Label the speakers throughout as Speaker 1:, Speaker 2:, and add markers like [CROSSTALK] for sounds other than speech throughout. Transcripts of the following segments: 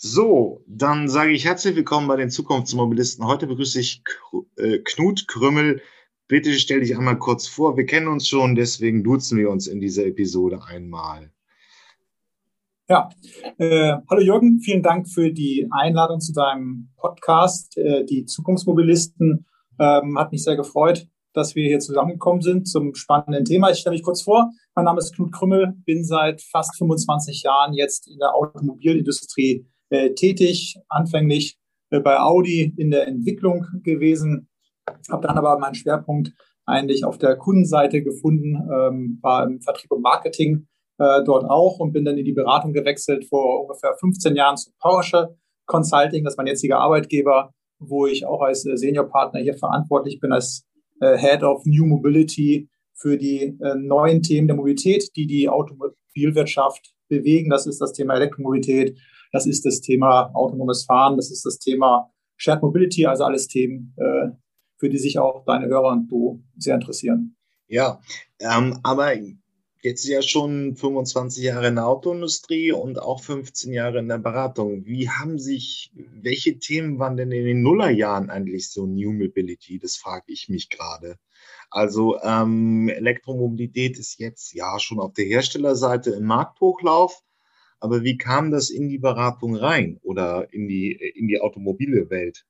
Speaker 1: So, dann sage ich herzlich willkommen bei den Zukunftsmobilisten. Heute begrüße ich äh, Knut Krümmel. Bitte stell dich einmal kurz vor. Wir kennen uns schon, deswegen duzen wir uns in dieser Episode einmal.
Speaker 2: Ja, äh, hallo Jürgen, vielen Dank für die Einladung zu deinem Podcast. Äh, die Zukunftsmobilisten ähm, hat mich sehr gefreut, dass wir hier zusammengekommen sind zum spannenden Thema. Ich stelle mich kurz vor. Mein Name ist Knut Krümmel, bin seit fast 25 Jahren jetzt in der Automobilindustrie äh, tätig, anfänglich äh, bei Audi in der Entwicklung gewesen, habe dann aber meinen Schwerpunkt eigentlich auf der Kundenseite gefunden, ähm, war im Vertrieb und Marketing äh, dort auch und bin dann in die Beratung gewechselt vor ungefähr 15 Jahren zu Porsche Consulting, das ist mein jetziger Arbeitgeber, wo ich auch als äh, Seniorpartner hier verantwortlich bin als Head of New Mobility für die äh, neuen Themen der Mobilität, die die Automobilwirtschaft bewegen. Das ist das Thema Elektromobilität, das ist das Thema autonomes Fahren, das ist das Thema Shared Mobility, also alles Themen, äh, für die sich auch deine Hörer und du sehr interessieren.
Speaker 1: Ja, ähm, aber jetzt ja schon 25 Jahre in der Autoindustrie und auch 15 Jahre in der Beratung. Wie haben sich, welche Themen waren denn in den Nullerjahren eigentlich so New Mobility? Das frage ich mich gerade. Also ähm, Elektromobilität ist jetzt ja schon auf der Herstellerseite im Markthochlauf. Aber wie kam das in die Beratung rein oder in die, in die automobile Welt?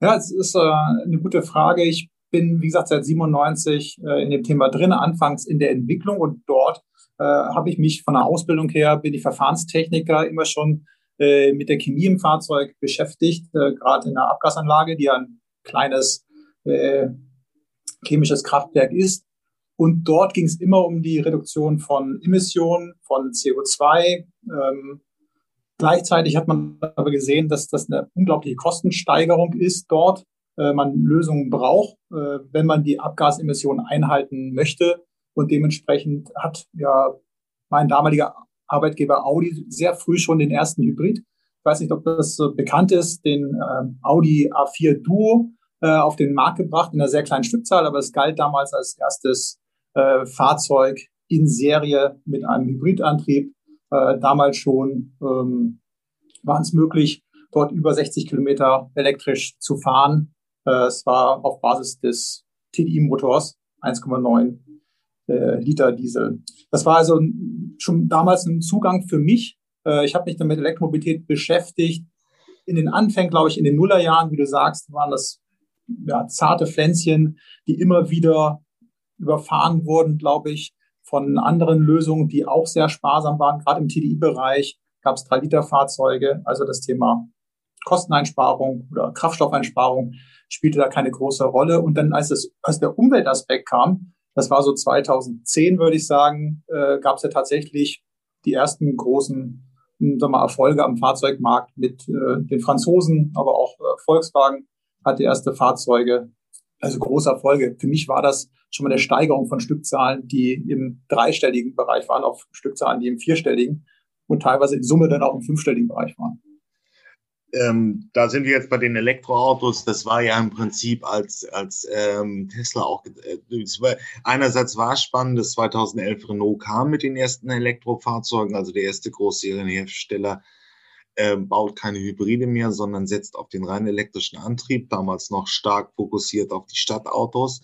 Speaker 2: Ja, es ist äh, eine gute Frage. Ich bin, wie gesagt, seit 97 äh, in dem Thema drin, anfangs in der Entwicklung und dort äh, habe ich mich von der Ausbildung her, bin ich Verfahrenstechniker, immer schon äh, mit der Chemie im Fahrzeug beschäftigt, äh, gerade in der Abgasanlage, die ein kleines äh, chemisches Kraftwerk ist. Und dort ging es immer um die Reduktion von Emissionen, von CO2. Ähm, gleichzeitig hat man aber gesehen, dass das eine unglaubliche Kostensteigerung ist dort. Äh, man Lösungen braucht, äh, wenn man die Abgasemissionen einhalten möchte. Und dementsprechend hat ja mein damaliger Arbeitgeber Audi sehr früh schon den ersten Hybrid. Ich weiß nicht, ob das bekannt ist, den äh, Audi A4 Duo auf den Markt gebracht in einer sehr kleinen Stückzahl, aber es galt damals als erstes äh, Fahrzeug in Serie mit einem Hybridantrieb. Äh, damals schon ähm, war es möglich, dort über 60 Kilometer elektrisch zu fahren. Äh, es war auf Basis des TDI-Motors 1,9 äh, Liter Diesel. Das war also schon damals ein Zugang für mich. Äh, ich habe mich dann mit Elektromobilität beschäftigt. In den Anfängen, glaube ich, in den Nullerjahren, wie du sagst, waren das ja, zarte Pflänzchen, die immer wieder überfahren wurden, glaube ich, von anderen Lösungen, die auch sehr sparsam waren. Gerade im TDI-Bereich gab es 3-Liter-Fahrzeuge. Also das Thema Kosteneinsparung oder Kraftstoffeinsparung spielte da keine große Rolle. Und dann, als, es, als der Umweltaspekt kam, das war so 2010, würde ich sagen, äh, gab es ja tatsächlich die ersten großen hm, sagen wir, Erfolge am Fahrzeugmarkt mit äh, den Franzosen, aber auch äh, Volkswagen hat die erste Fahrzeuge also große Erfolge. Für mich war das schon mal eine Steigerung von Stückzahlen, die im dreistelligen Bereich waren, auf Stückzahlen, die im vierstelligen und teilweise in Summe dann auch im fünfstelligen Bereich waren.
Speaker 1: Ähm, da sind wir jetzt bei den Elektroautos. Das war ja im Prinzip als, als ähm, Tesla auch. Äh, war, einerseits war es spannend, dass 2011 Renault kam mit den ersten Elektrofahrzeugen, also der erste Großserienhersteller äh, baut keine Hybride mehr, sondern setzt auf den rein elektrischen Antrieb, damals noch stark fokussiert auf die Stadtautos.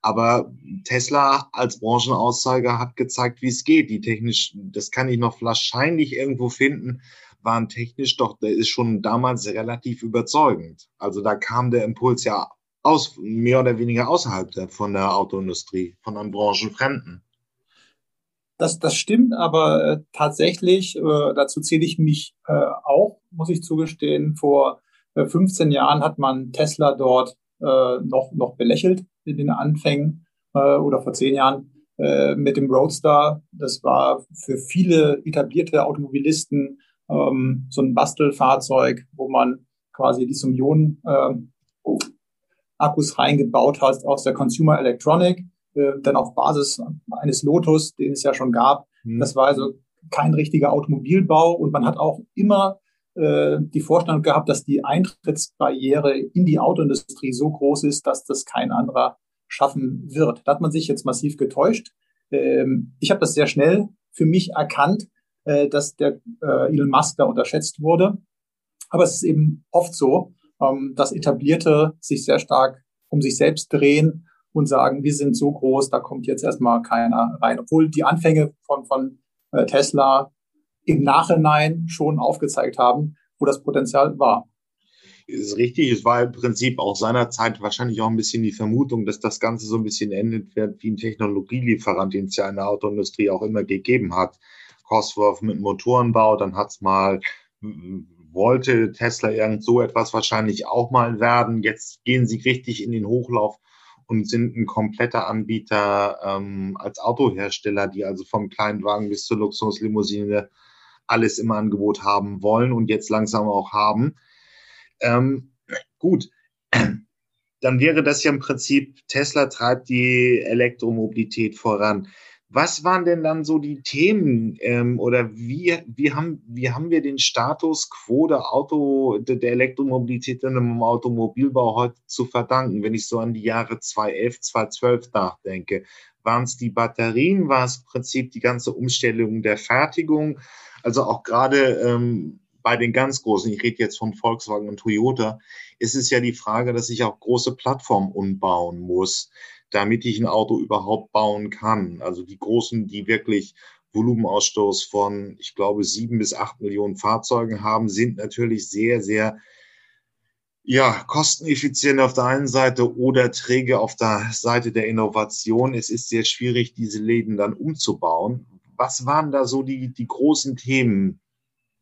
Speaker 1: Aber Tesla als Branchenaussager hat gezeigt, wie es geht. Die technisch, das kann ich noch wahrscheinlich irgendwo finden, waren technisch doch, der ist schon damals relativ überzeugend. Also da kam der Impuls ja aus, mehr oder weniger außerhalb der, von der Autoindustrie, von einem Branchenfremden.
Speaker 2: Das, das stimmt, aber äh, tatsächlich, äh, dazu zähle ich mich äh, auch, muss ich zugestehen, vor äh, 15 Jahren hat man Tesla dort äh, noch, noch belächelt in den Anfängen äh, oder vor zehn Jahren äh, mit dem Roadster. Das war für viele etablierte Automobilisten ähm, so ein Bastelfahrzeug, wo man quasi die Sumionen äh, Akkus reingebaut hat aus der Consumer Electronic äh, dann auf Basis eines Lotus, den es ja schon gab. Mhm. Das war also kein richtiger Automobilbau und man hat auch immer äh, die Vorstellung gehabt, dass die Eintrittsbarriere in die Autoindustrie so groß ist, dass das kein anderer schaffen wird. Da hat man sich jetzt massiv getäuscht. Ähm, ich habe das sehr schnell für mich erkannt, äh, dass der äh, Elon Musk da unterschätzt wurde. Aber es ist eben oft so, ähm, dass Etablierte sich sehr stark um sich selbst drehen und sagen, wir sind so groß, da kommt jetzt erstmal keiner rein. Obwohl die Anfänge von, von äh, Tesla im Nachhinein schon aufgezeigt haben, wo das Potenzial war.
Speaker 1: Ist richtig. Es war im Prinzip auch seinerzeit wahrscheinlich auch ein bisschen die Vermutung, dass das Ganze so ein bisschen endet wird wie ein Technologielieferant, den es ja in der Autoindustrie auch immer gegeben hat. Cosworth mit Motorenbau, dann hat es mal wollte Tesla irgend so etwas wahrscheinlich auch mal werden. Jetzt gehen sie richtig in den Hochlauf und sind ein kompletter Anbieter ähm, als Autohersteller, die also vom Kleinwagen bis zur Luxuslimousine alles im Angebot haben wollen und jetzt langsam auch haben. Ähm, gut, [CLEARS THROAT] dann wäre das ja im Prinzip, Tesla treibt die Elektromobilität voran. Was waren denn dann so die Themen ähm, oder wie, wie, haben, wie haben wir den Status quo der Auto, der, Elektromobilität im Automobilbau heute zu verdanken, wenn ich so an die Jahre 2011, 2012 nachdenke? Waren es die Batterien? War es im Prinzip die ganze Umstellung der Fertigung? Also auch gerade ähm, bei den ganz großen, ich rede jetzt von Volkswagen und Toyota, ist es ja die Frage, dass ich auch große Plattformen umbauen muss damit ich ein Auto überhaupt bauen kann. Also die großen, die wirklich Volumenausstoß von, ich glaube, sieben bis acht Millionen Fahrzeugen haben, sind natürlich sehr, sehr ja, kosteneffizient auf der einen Seite oder träge auf der Seite der Innovation. Es ist sehr schwierig, diese Läden dann umzubauen. Was waren da so die, die großen Themen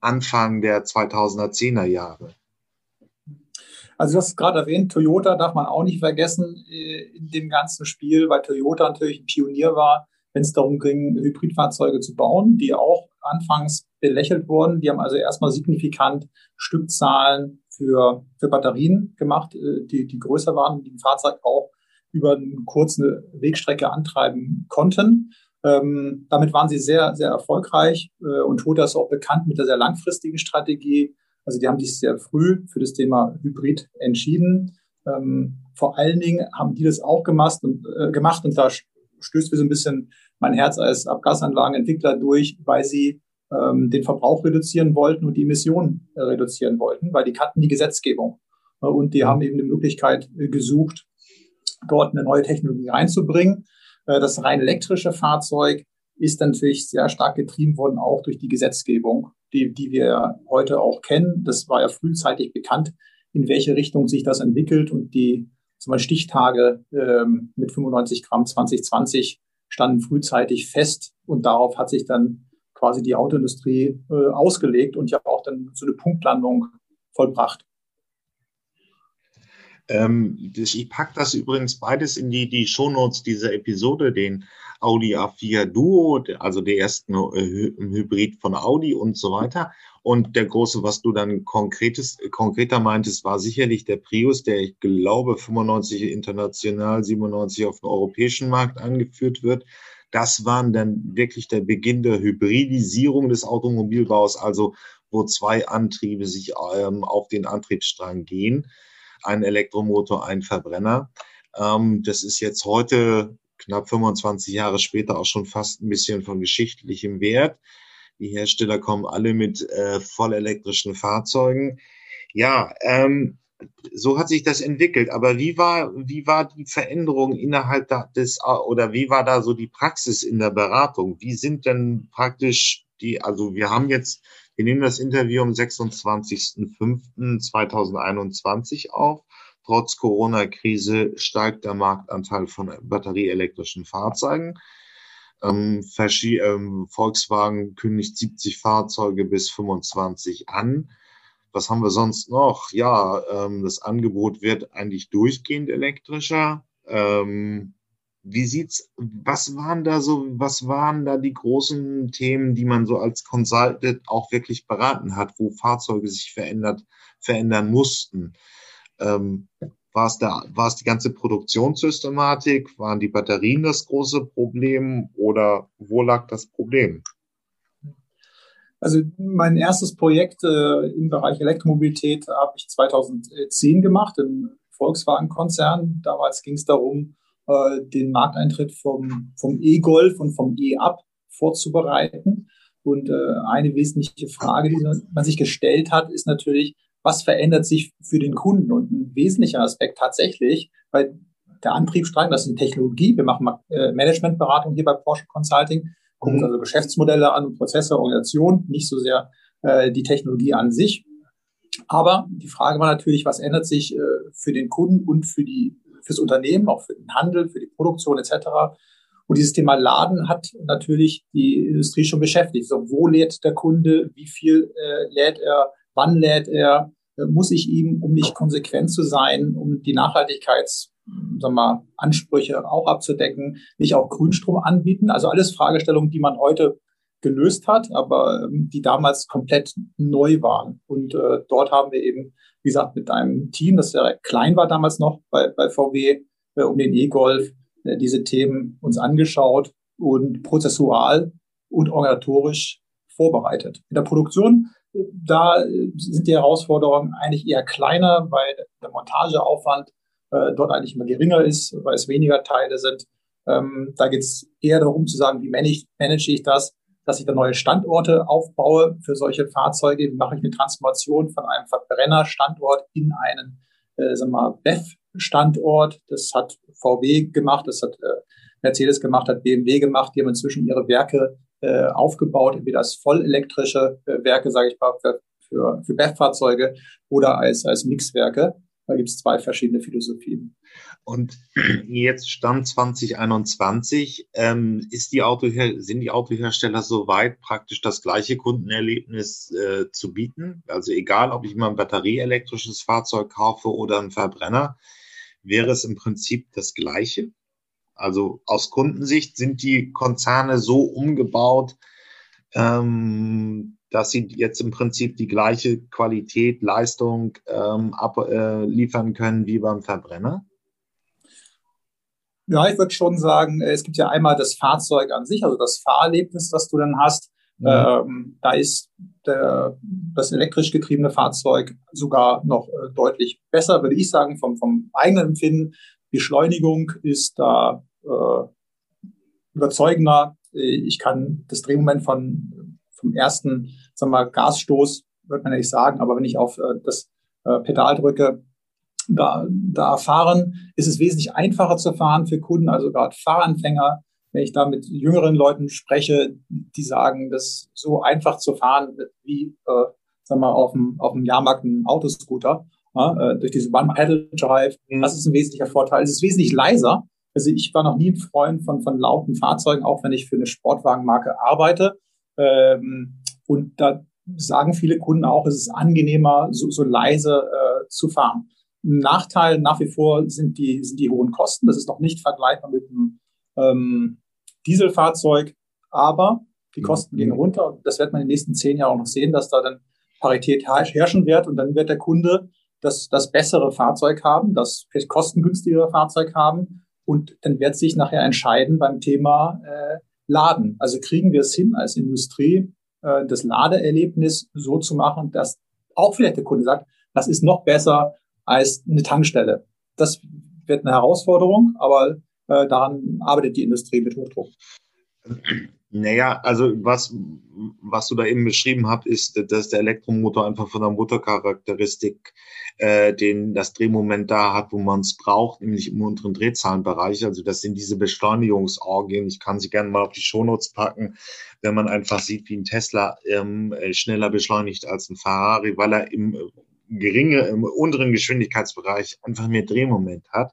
Speaker 1: Anfang der 2010er Jahre?
Speaker 2: Also du hast gerade erwähnt, Toyota darf man auch nicht vergessen äh, in dem ganzen Spiel, weil Toyota natürlich ein Pionier war, wenn es darum ging, Hybridfahrzeuge zu bauen, die auch anfangs belächelt wurden. Die haben also erstmal signifikant Stückzahlen für, für Batterien gemacht, äh, die, die größer waren, die ein Fahrzeug auch über eine kurze Wegstrecke antreiben konnten. Ähm, damit waren sie sehr, sehr erfolgreich äh, und Toyota ist auch bekannt mit der sehr langfristigen Strategie, also die haben sich sehr früh für das Thema Hybrid entschieden. Ähm, vor allen Dingen haben die das auch gemacht und, äh, gemacht und da stößt mir so ein bisschen mein Herz als Abgasanlagenentwickler durch, weil sie ähm, den Verbrauch reduzieren wollten und die Emissionen äh, reduzieren wollten, weil die kannten die Gesetzgebung. Äh, und die haben eben eine Möglichkeit äh, gesucht, dort eine neue Technologie reinzubringen. Äh, das rein elektrische Fahrzeug ist natürlich sehr stark getrieben worden, auch durch die Gesetzgebung die, die wir heute auch kennen. Das war ja frühzeitig bekannt, in welche Richtung sich das entwickelt und die zum Beispiel Stichtage ähm, mit 95 Gramm 2020 standen frühzeitig fest und darauf hat sich dann quasi die Autoindustrie äh, ausgelegt und ja auch dann so eine Punktlandung vollbracht.
Speaker 1: Ähm, ich packe das übrigens beides in die, die Shownotes dieser Episode, den Audi A4 Duo, also der ersten äh, Hybrid von Audi und so weiter. Und der große, was du dann konkretes, konkreter meintest, war sicherlich der Prius, der ich glaube 95 international, 97 auf dem europäischen Markt eingeführt wird. Das waren dann wirklich der Beginn der Hybridisierung des Automobilbaus, also wo zwei Antriebe sich ähm, auf den Antriebsstrang gehen. Ein Elektromotor, ein Verbrenner. Ähm, das ist jetzt heute knapp 25 Jahre später auch schon fast ein bisschen von geschichtlichem Wert. Die Hersteller kommen alle mit äh, vollelektrischen Fahrzeugen. Ja, ähm, so hat sich das entwickelt. Aber wie war, wie war die Veränderung innerhalb des, oder wie war da so die Praxis in der Beratung? Wie sind denn praktisch die, also wir haben jetzt, wir nehmen das Interview am 26.05.2021 auf. Trotz Corona-Krise steigt der Marktanteil von batterieelektrischen Fahrzeugen. Ähm, ähm, Volkswagen kündigt 70 Fahrzeuge bis 25 an. Was haben wir sonst noch? Ja, ähm, das Angebot wird eigentlich durchgehend elektrischer. Ähm, wie sieht's, was waren da so, was waren da die großen Themen, die man so als Consultant auch wirklich beraten hat, wo Fahrzeuge sich verändert, verändern mussten? Ähm, war es da, war es die ganze Produktionssystematik? Waren die Batterien das große Problem oder wo lag das Problem?
Speaker 2: Also mein erstes Projekt äh, im Bereich Elektromobilität habe ich 2010 gemacht im Volkswagen-Konzern. Damals ging es darum, äh, den Markteintritt vom, vom E-Golf und vom E-Up vorzubereiten. Und äh, eine wesentliche Frage, die man sich gestellt hat, ist natürlich, was verändert sich für den Kunden? Und ein wesentlicher Aspekt tatsächlich, weil der Antriebsstrang, das ist eine Technologie. Wir machen äh, Managementberatung hier bei Porsche Consulting, gucken uns mhm. also Geschäftsmodelle an, Prozesse, Organisation, nicht so sehr äh, die Technologie an sich. Aber die Frage war natürlich, was ändert sich äh, für den Kunden und für die fürs Unternehmen, auch für den Handel, für die Produktion etc. Und dieses Thema Laden hat natürlich die Industrie schon beschäftigt. So, wo lädt der Kunde? Wie viel äh, lädt er? Wann lädt er? Äh, muss ich ihm, um nicht konsequent zu sein, um die Nachhaltigkeits sagen wir, Ansprüche auch abzudecken, nicht auch Grünstrom anbieten. Also alles Fragestellungen, die man heute gelöst hat, aber ähm, die damals komplett neu waren. Und äh, dort haben wir eben, wie gesagt, mit einem Team, das sehr klein war damals noch bei, bei VW, äh, um den E-Golf, äh, diese Themen uns angeschaut und prozessual und organisatorisch vorbereitet. In der Produktion, äh, da äh, sind die Herausforderungen eigentlich eher kleiner, weil der Montageaufwand äh, dort eigentlich immer geringer ist, weil es weniger Teile sind. Ähm, da geht es eher darum zu sagen, wie manage, manage ich das, dass ich da neue Standorte aufbaue für solche Fahrzeuge. Wie mache ich eine Transformation von einem Verbrennerstandort in einen, äh, sagen wir mal, BEF-Standort? Das hat VW gemacht, das hat äh, Mercedes gemacht, hat BMW gemacht. Die haben inzwischen ihre Werke äh, aufgebaut, entweder als vollelektrische äh, Werke, sage ich mal, für, für, für BEF-Fahrzeuge oder als, als Mixwerke. Da gibt es zwei verschiedene Philosophien.
Speaker 1: Und jetzt Stand 2021, ähm, ist die Autoher sind die Autohersteller soweit, praktisch das gleiche Kundenerlebnis äh, zu bieten? Also egal, ob ich mal ein batterieelektrisches Fahrzeug kaufe oder ein Verbrenner, wäre es im Prinzip das gleiche? Also aus Kundensicht sind die Konzerne so umgebaut, ähm, dass sie jetzt im Prinzip die gleiche Qualität, Leistung ähm, abliefern äh, können wie beim Verbrenner?
Speaker 2: Ja, ich würde schon sagen, es gibt ja einmal das Fahrzeug an sich, also das Fahrerlebnis, das du dann hast. Ja. Ähm, da ist der, das elektrisch getriebene Fahrzeug sogar noch äh, deutlich besser, würde ich sagen, vom, vom eigenen Empfinden. Beschleunigung ist da äh, überzeugender. Ich kann das Drehmoment von vom ersten, sagen wir mal, Gasstoß, wird man nicht sagen, aber wenn ich auf äh, das äh, Pedal drücke, da, da fahren, ist es wesentlich einfacher zu fahren für Kunden, also gerade Fahranfänger. Wenn ich da mit jüngeren Leuten spreche, die sagen, das so einfach zu fahren wie, äh, sagen wir mal, auf dem, auf dem Jahrmarkt ein Autoscooter, ja, äh, durch diese One-Pedal-Drive. Mhm. Das ist ein wesentlicher Vorteil. Es ist wesentlich leiser. Also ich war noch nie ein Freund von, von lauten Fahrzeugen, auch wenn ich für eine Sportwagenmarke arbeite. Ähm, und da sagen viele Kunden auch, es ist angenehmer, so, so leise äh, zu fahren. Ein Nachteil nach wie vor sind die, sind die hohen Kosten. Das ist noch nicht vergleichbar mit einem ähm, Dieselfahrzeug, aber die mhm. Kosten gehen runter. Das wird man in den nächsten zehn Jahren auch noch sehen, dass da dann Parität herrschen wird und dann wird der Kunde das, das bessere Fahrzeug haben, das vielleicht kostengünstigere Fahrzeug haben und dann wird sich nachher entscheiden beim Thema äh, laden. Also kriegen wir es hin als Industrie, äh, das Ladeerlebnis so zu machen, dass auch vielleicht der Kunde sagt, das ist noch besser als eine Tankstelle. Das wird eine Herausforderung, aber äh, daran arbeitet die Industrie mit Hochdruck.
Speaker 1: Naja, also was, was du da eben beschrieben hast, ist, dass der Elektromotor einfach von der Motorcharakteristik äh, den, das Drehmoment da hat, wo man es braucht, nämlich im unteren Drehzahlenbereich. Also das sind diese Beschleunigungsorgien. Ich kann sie gerne mal auf die Shownotes packen, wenn man einfach sieht, wie ein Tesla ähm, äh, schneller beschleunigt als ein Ferrari, weil er im äh, geringe, im unteren Geschwindigkeitsbereich einfach mehr Drehmoment hat.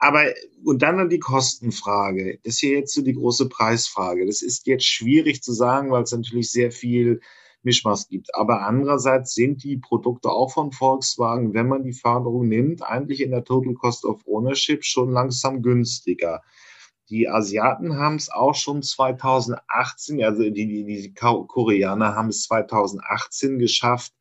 Speaker 1: Aber, und dann die Kostenfrage. Das ist hier jetzt so die große Preisfrage. Das ist jetzt schwierig zu sagen, weil es natürlich sehr viel Mischmaß gibt. Aber andererseits sind die Produkte auch von Volkswagen, wenn man die Förderung nimmt, eigentlich in der Total Cost of Ownership schon langsam günstiger. Die Asiaten haben es auch schon 2018, also die, die, die Koreaner haben es 2018 geschafft,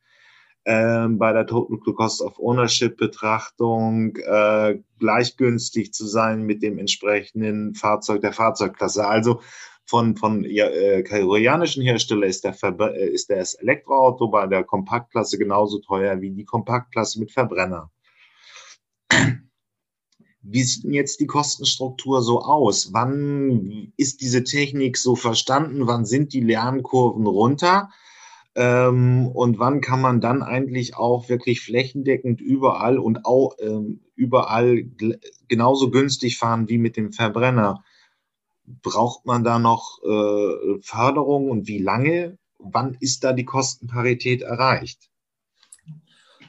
Speaker 1: ähm, bei der Total Cost of Ownership Betrachtung äh, gleichgünstig zu sein mit dem entsprechenden Fahrzeug der Fahrzeugklasse. Also von, von ja, äh, koreanischen Hersteller ist, der Verbre äh, ist das Elektroauto bei der Kompaktklasse genauso teuer wie die Kompaktklasse mit Verbrenner. Wie sieht denn jetzt die Kostenstruktur so aus? Wann ist diese Technik so verstanden? Wann sind die Lernkurven runter? Ähm, und wann kann man dann eigentlich auch wirklich flächendeckend überall und auch ähm, überall genauso günstig fahren wie mit dem Verbrenner? Braucht man da noch äh, Förderung und wie lange? Wann ist da die Kostenparität erreicht?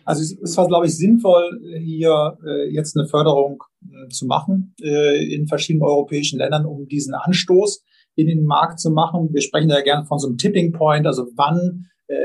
Speaker 2: Also es war, glaube ich, sinnvoll, hier äh, jetzt eine Förderung äh, zu machen in verschiedenen europäischen Ländern, um diesen Anstoß in den Markt zu machen. Wir sprechen da gerne von so einem Tipping Point, also wann äh,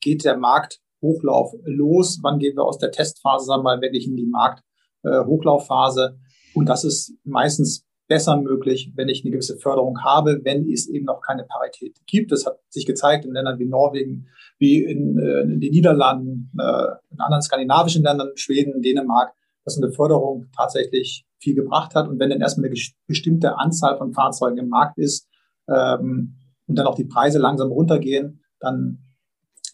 Speaker 2: geht der Markthochlauf los, wann gehen wir aus der Testphase, sagen wir mal, wirklich in die Markthochlaufphase. Äh, Und das ist meistens besser möglich, wenn ich eine gewisse Förderung habe, wenn es eben noch keine Parität gibt. Das hat sich gezeigt in Ländern wie Norwegen, wie in, äh, in den Niederlanden, äh, in anderen skandinavischen Ländern, Schweden, Dänemark, dass eine Förderung tatsächlich viel gebracht hat. Und wenn dann erstmal eine bestimmte Anzahl von Fahrzeugen im Markt ist ähm, und dann auch die Preise langsam runtergehen, dann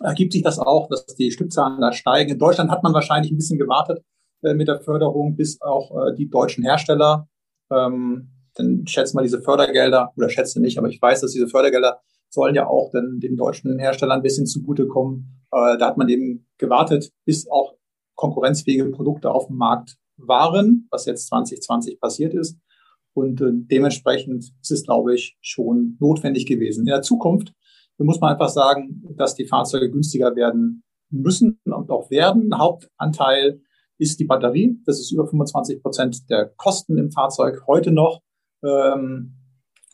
Speaker 2: ergibt sich das auch, dass die Stückzahlen da steigen. In Deutschland hat man wahrscheinlich ein bisschen gewartet äh, mit der Förderung, bis auch äh, die deutschen Hersteller ähm, dann schätzt mal diese Fördergelder, oder schätze nicht, aber ich weiß, dass diese Fördergelder sollen ja auch dann den deutschen Herstellern ein bisschen zugutekommen. Äh, da hat man eben gewartet, bis auch konkurrenzfähige Produkte auf dem Markt waren, was jetzt 2020 passiert ist. Und äh, dementsprechend ist es, glaube ich, schon notwendig gewesen. In der Zukunft muss man einfach sagen, dass die Fahrzeuge günstiger werden müssen und auch werden. Hauptanteil ist die Batterie. Das ist über 25 Prozent der Kosten im Fahrzeug heute noch. Ähm,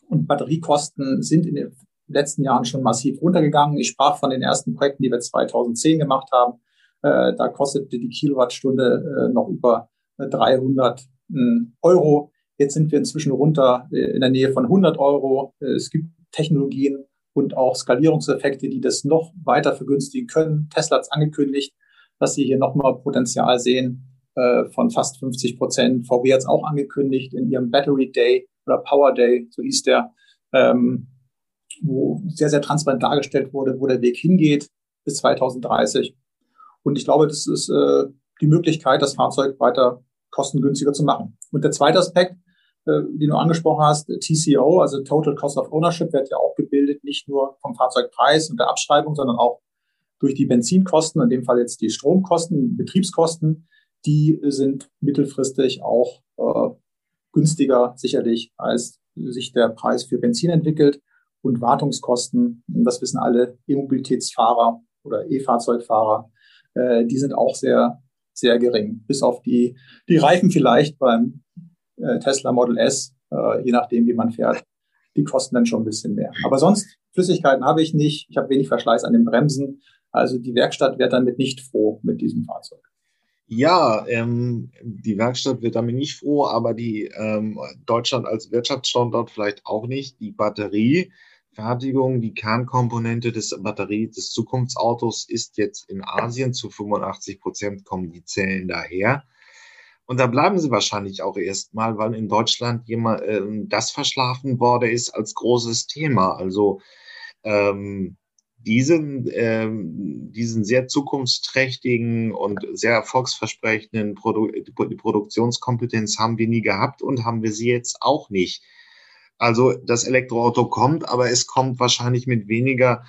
Speaker 2: und Batteriekosten sind in den letzten Jahren schon massiv runtergegangen. Ich sprach von den ersten Projekten, die wir 2010 gemacht haben. Äh, da kostete die Kilowattstunde äh, noch über 300 hm, Euro. Jetzt sind wir inzwischen runter äh, in der Nähe von 100 Euro. Es gibt Technologien und auch Skalierungseffekte, die das noch weiter vergünstigen können. Tesla hat es angekündigt, dass sie hier nochmal Potenzial sehen äh, von fast 50 Prozent. VW hat es auch angekündigt in ihrem Battery Day oder Power Day, so hieß der, ähm, wo sehr, sehr transparent dargestellt wurde, wo der Weg hingeht bis 2030. Und ich glaube, das ist äh, die Möglichkeit, das Fahrzeug weiter kostengünstiger zu machen. Und der zweite Aspekt, äh, den du angesprochen hast, TCO, also Total Cost of Ownership, wird ja auch gebildet, nicht nur vom Fahrzeugpreis und der Abschreibung, sondern auch durch die Benzinkosten, in dem Fall jetzt die Stromkosten, Betriebskosten, die sind mittelfristig auch äh, günstiger sicherlich, als sich der Preis für Benzin entwickelt. Und Wartungskosten, das wissen alle E-Mobilitätsfahrer oder E-Fahrzeugfahrer, äh, die sind auch sehr, sehr gering. Bis auf die, die Reifen vielleicht beim Tesla Model S, äh, je nachdem, wie man fährt, die kosten dann schon ein bisschen mehr. Aber sonst, Flüssigkeiten habe ich nicht. Ich habe wenig Verschleiß an den Bremsen. Also die Werkstatt wird damit nicht froh mit diesem Fahrzeug.
Speaker 1: Ja, ähm, die Werkstatt wird damit nicht froh, aber die ähm, Deutschland als Wirtschaftsstandort vielleicht auch nicht. Die Batteriefertigung, die Kernkomponente des Batterie des Zukunftsautos ist jetzt in Asien. Zu 85 Prozent kommen die Zellen daher. Und da bleiben sie wahrscheinlich auch erstmal, weil in Deutschland jemand äh, das verschlafen worden ist als großes Thema. Also ähm, diesen, ähm, diesen sehr zukunftsträchtigen und sehr erfolgsversprechenden Produ Produktionskompetenz haben wir nie gehabt und haben wir sie jetzt auch nicht. Also das Elektroauto kommt, aber es kommt wahrscheinlich mit weniger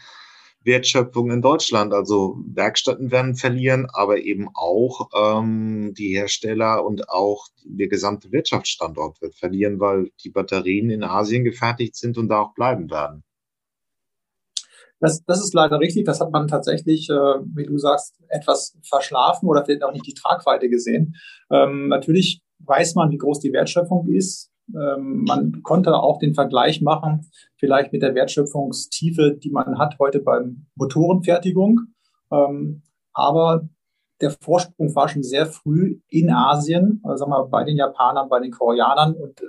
Speaker 1: Wertschöpfung in Deutschland. Also Werkstätten werden verlieren, aber eben auch ähm, die Hersteller und auch der gesamte Wirtschaftsstandort wird verlieren, weil die Batterien in Asien gefertigt sind und da auch bleiben werden.
Speaker 2: Das, das ist leider richtig. Das hat man tatsächlich, äh, wie du sagst, etwas verschlafen oder vielleicht auch nicht die Tragweite gesehen. Ähm, natürlich weiß man, wie groß die Wertschöpfung ist. Ähm, man konnte auch den Vergleich machen, vielleicht mit der Wertschöpfungstiefe, die man hat heute beim Motorenfertigung. Ähm, aber der Vorsprung war schon sehr früh in Asien, also bei den Japanern, bei den Koreanern und äh,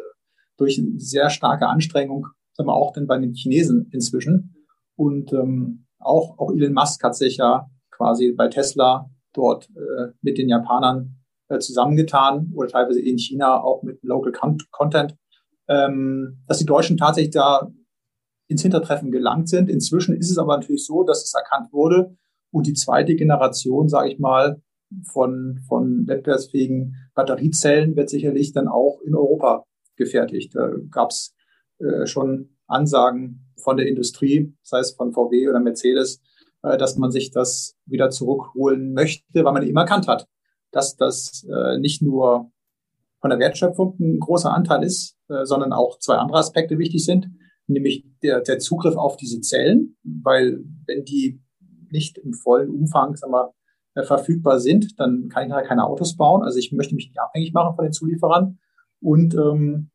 Speaker 2: durch sehr starke Anstrengung, sagen wir, auch dann bei den Chinesen inzwischen. Und ähm, auch, auch Elon Musk hat sich ja quasi bei Tesla dort äh, mit den Japanern äh, zusammengetan oder teilweise in China auch mit Local Content, ähm, dass die Deutschen tatsächlich da ins Hintertreffen gelangt sind. Inzwischen ist es aber natürlich so, dass es erkannt wurde und die zweite Generation, sage ich mal, von, von wettbewerbsfähigen Batteriezellen wird sicherlich dann auch in Europa gefertigt. Da gab es äh, schon Ansagen von der Industrie, sei es von VW oder Mercedes, äh, dass man sich das wieder zurückholen möchte, weil man eben erkannt hat, dass das äh, nicht nur von der Wertschöpfung ein großer Anteil ist, äh, sondern auch zwei andere Aspekte wichtig sind, nämlich der, der Zugriff auf diese Zellen, weil wenn die nicht im vollen Umfang sagen wir, äh, verfügbar sind, dann kann ich halt keine Autos bauen. Also ich möchte mich nicht abhängig machen von den Zulieferern. Und ähm,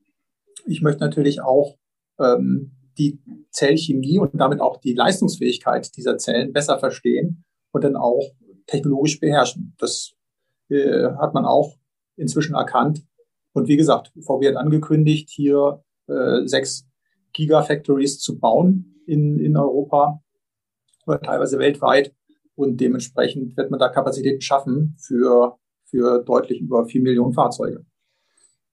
Speaker 2: ich möchte natürlich auch ähm, die Zellchemie und damit auch die Leistungsfähigkeit dieser Zellen besser verstehen und dann auch technologisch beherrschen. Das äh, hat man auch inzwischen erkannt. Und wie gesagt, VW hat angekündigt, hier äh, sechs Gigafactories zu bauen in, in Europa oder teilweise weltweit. Und dementsprechend wird man da Kapazitäten schaffen für, für deutlich über vier Millionen Fahrzeuge.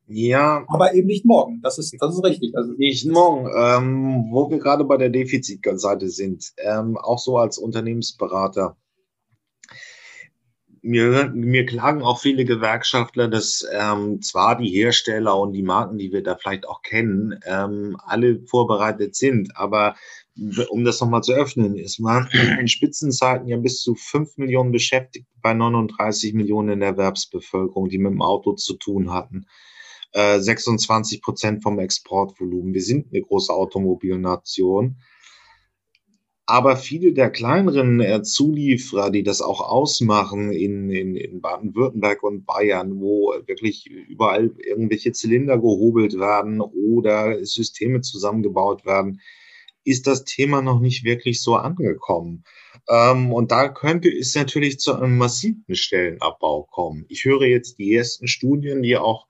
Speaker 1: Ja.
Speaker 2: Aber eben nicht morgen. Das ist, das ist richtig.
Speaker 1: Also nicht morgen. Ähm, wo wir gerade bei der Defizitseite sind, ähm, auch so als Unternehmensberater. Mir, mir klagen auch viele Gewerkschaftler, dass ähm, zwar die Hersteller und die Marken, die wir da vielleicht auch kennen, ähm, alle vorbereitet sind, aber um das nochmal zu öffnen, ist man in Spitzenzeiten ja bis zu fünf Millionen beschäftigt bei 39 Millionen in der Erwerbsbevölkerung, die mit dem Auto zu tun hatten. 26 äh, Prozent vom Exportvolumen. Wir sind eine große Automobilnation. Aber viele der kleineren äh, Zulieferer, die das auch ausmachen in, in, in Baden-Württemberg und Bayern, wo wirklich überall irgendwelche Zylinder gehobelt werden oder Systeme zusammengebaut werden, ist das Thema noch nicht wirklich so angekommen. Ähm, und da könnte es natürlich zu einem massiven Stellenabbau kommen. Ich höre jetzt die ersten Studien, die auch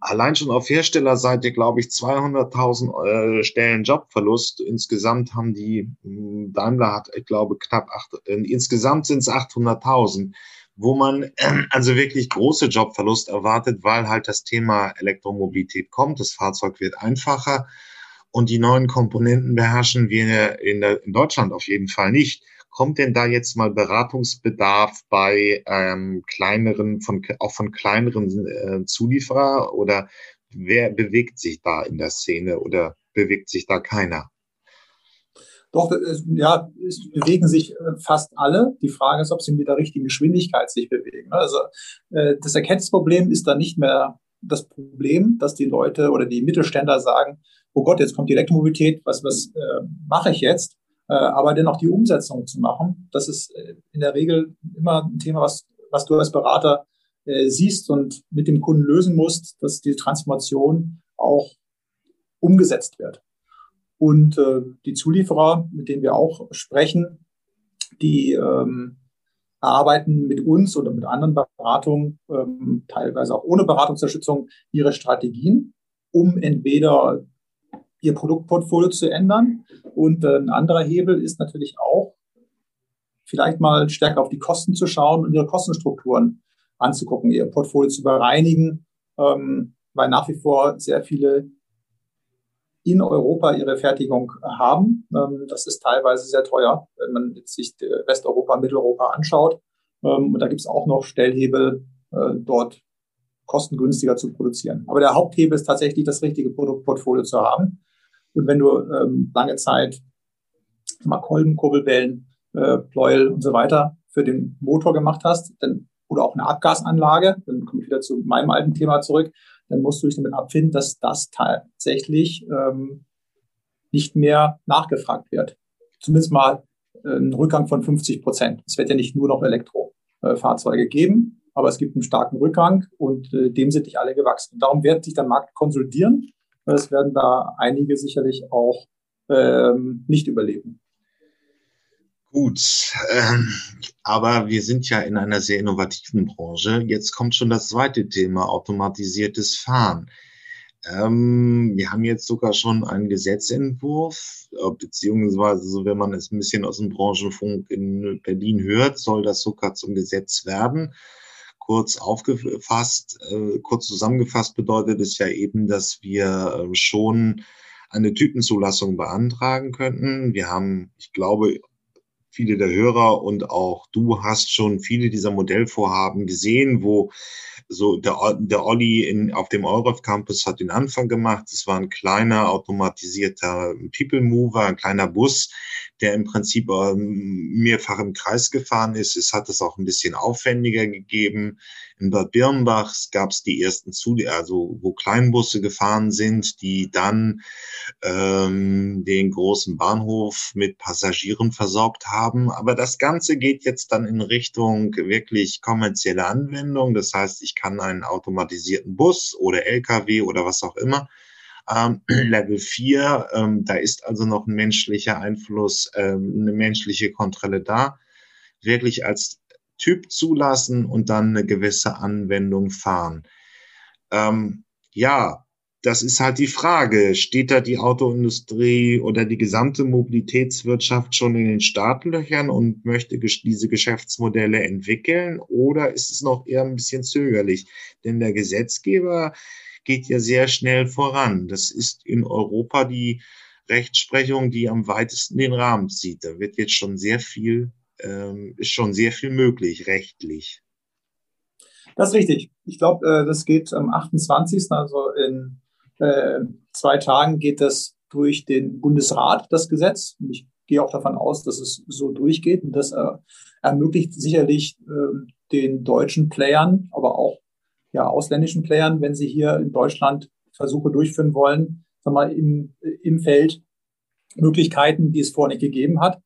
Speaker 1: allein schon auf Herstellerseite, glaube ich, 200.000 äh, Stellen Jobverlust. Insgesamt haben die, hm, Daimler hat, ich glaube, knapp acht, äh, insgesamt sind es 800.000, wo man äh, [CLEARS THROAT] also wirklich große Jobverlust erwartet, weil halt das Thema Elektromobilität kommt. Das Fahrzeug wird einfacher und die neuen Komponenten beherrschen wir in, der, in Deutschland auf jeden Fall nicht. Kommt denn da jetzt mal Beratungsbedarf bei ähm, kleineren, von, auch von kleineren äh, Zulieferer oder wer bewegt sich da in der Szene oder bewegt sich da keiner?
Speaker 2: Doch, ja, es bewegen sich äh, fast alle. Die Frage ist, ob sie mit der richtigen Geschwindigkeit sich bewegen. Also äh, das Erkenntnisproblem ist dann nicht mehr das Problem, dass die Leute oder die Mittelständler sagen, oh Gott, jetzt kommt die Elektromobilität, was, was äh, mache ich jetzt? Äh, aber dennoch die Umsetzung zu machen, das ist äh, in der Regel immer ein Thema, was, was du als Berater äh, siehst und mit dem Kunden lösen musst, dass die Transformation auch umgesetzt wird. Und die Zulieferer, mit denen wir auch sprechen, die ähm, arbeiten mit uns oder mit anderen Beratungen, ähm, teilweise auch ohne Beratungsunterstützung, ihre Strategien, um entweder ihr Produktportfolio zu ändern. Und äh, ein anderer Hebel ist natürlich auch, vielleicht mal stärker auf die Kosten zu schauen und ihre Kostenstrukturen anzugucken, ihr Portfolio zu bereinigen, ähm, weil nach wie vor sehr viele in Europa ihre Fertigung haben. Ähm, das ist teilweise sehr teuer, wenn man sich Westeuropa, Mitteleuropa anschaut. Ähm, und da gibt es auch noch Stellhebel, äh, dort kostengünstiger zu produzieren. Aber der Haupthebel ist tatsächlich, das richtige Produktportfolio zu haben. Und wenn du ähm, lange Zeit mal Kolben, Kurbelbellen, äh, Pleuel und so weiter für den Motor gemacht hast, dann oder auch eine Abgasanlage, dann komme ich wieder zu meinem alten Thema zurück, dann musst du dich damit abfinden, dass das tatsächlich ähm, nicht mehr nachgefragt wird. Zumindest mal äh, ein Rückgang von 50 Prozent. Es wird ja nicht nur noch Elektrofahrzeuge geben, aber es gibt einen starken Rückgang und äh, dem sind nicht alle gewachsen. darum wird sich der Markt konsolidieren es werden da einige sicherlich auch ähm, nicht überleben.
Speaker 1: Gut, ähm, aber wir sind ja in einer sehr innovativen Branche. Jetzt kommt schon das zweite Thema, automatisiertes Fahren. Ähm, wir haben jetzt sogar schon einen Gesetzentwurf, äh, beziehungsweise, so wenn man es ein bisschen aus dem Branchenfunk in Berlin hört, soll das sogar zum Gesetz werden kurz aufgefasst, äh, kurz zusammengefasst bedeutet es ja eben, dass wir äh, schon eine Typenzulassung beantragen könnten. Wir haben, ich glaube, viele der Hörer und auch du hast schon viele dieser Modellvorhaben gesehen, wo so der, der Olli in, auf dem Euref Campus hat den Anfang gemacht. Es war ein kleiner automatisierter People Mover, ein kleiner Bus, der im Prinzip ähm, mehrfach im Kreis gefahren ist. Es hat es auch ein bisschen aufwendiger gegeben. In Bad Birnbach gab es die ersten Zu, also wo Kleinbusse gefahren sind, die dann ähm, den großen Bahnhof mit Passagieren versorgt haben. Aber das Ganze geht jetzt dann in Richtung wirklich kommerzielle Anwendung. Das heißt, ich kann einen automatisierten Bus oder LKW oder was auch immer ähm, [CLEARS THROAT] Level 4, ähm, da ist also noch ein menschlicher Einfluss, ähm, eine menschliche Kontrolle da, wirklich als Typ zulassen und dann eine gewisse Anwendung fahren. Ähm, ja, das ist halt die Frage. Steht da die Autoindustrie oder die gesamte Mobilitätswirtschaft schon in den Startlöchern und möchte diese Geschäftsmodelle entwickeln? Oder ist es noch eher ein bisschen zögerlich? Denn der Gesetzgeber geht ja sehr schnell voran. Das ist in Europa die Rechtsprechung, die am weitesten den Rahmen zieht. Da wird jetzt schon sehr viel, ähm, ist schon sehr viel möglich rechtlich.
Speaker 2: Das ist richtig. Ich glaube, äh, das geht am 28., also in äh, zwei Tagen geht das durch den Bundesrat, das Gesetz. Ich gehe auch davon aus, dass es so durchgeht. Und das äh, ermöglicht sicherlich äh, den deutschen Playern, aber auch ja, ausländischen Playern, wenn sie hier in Deutschland Versuche durchführen wollen, sag mal, im, im Feld Möglichkeiten, die es vorher nicht gegeben hat.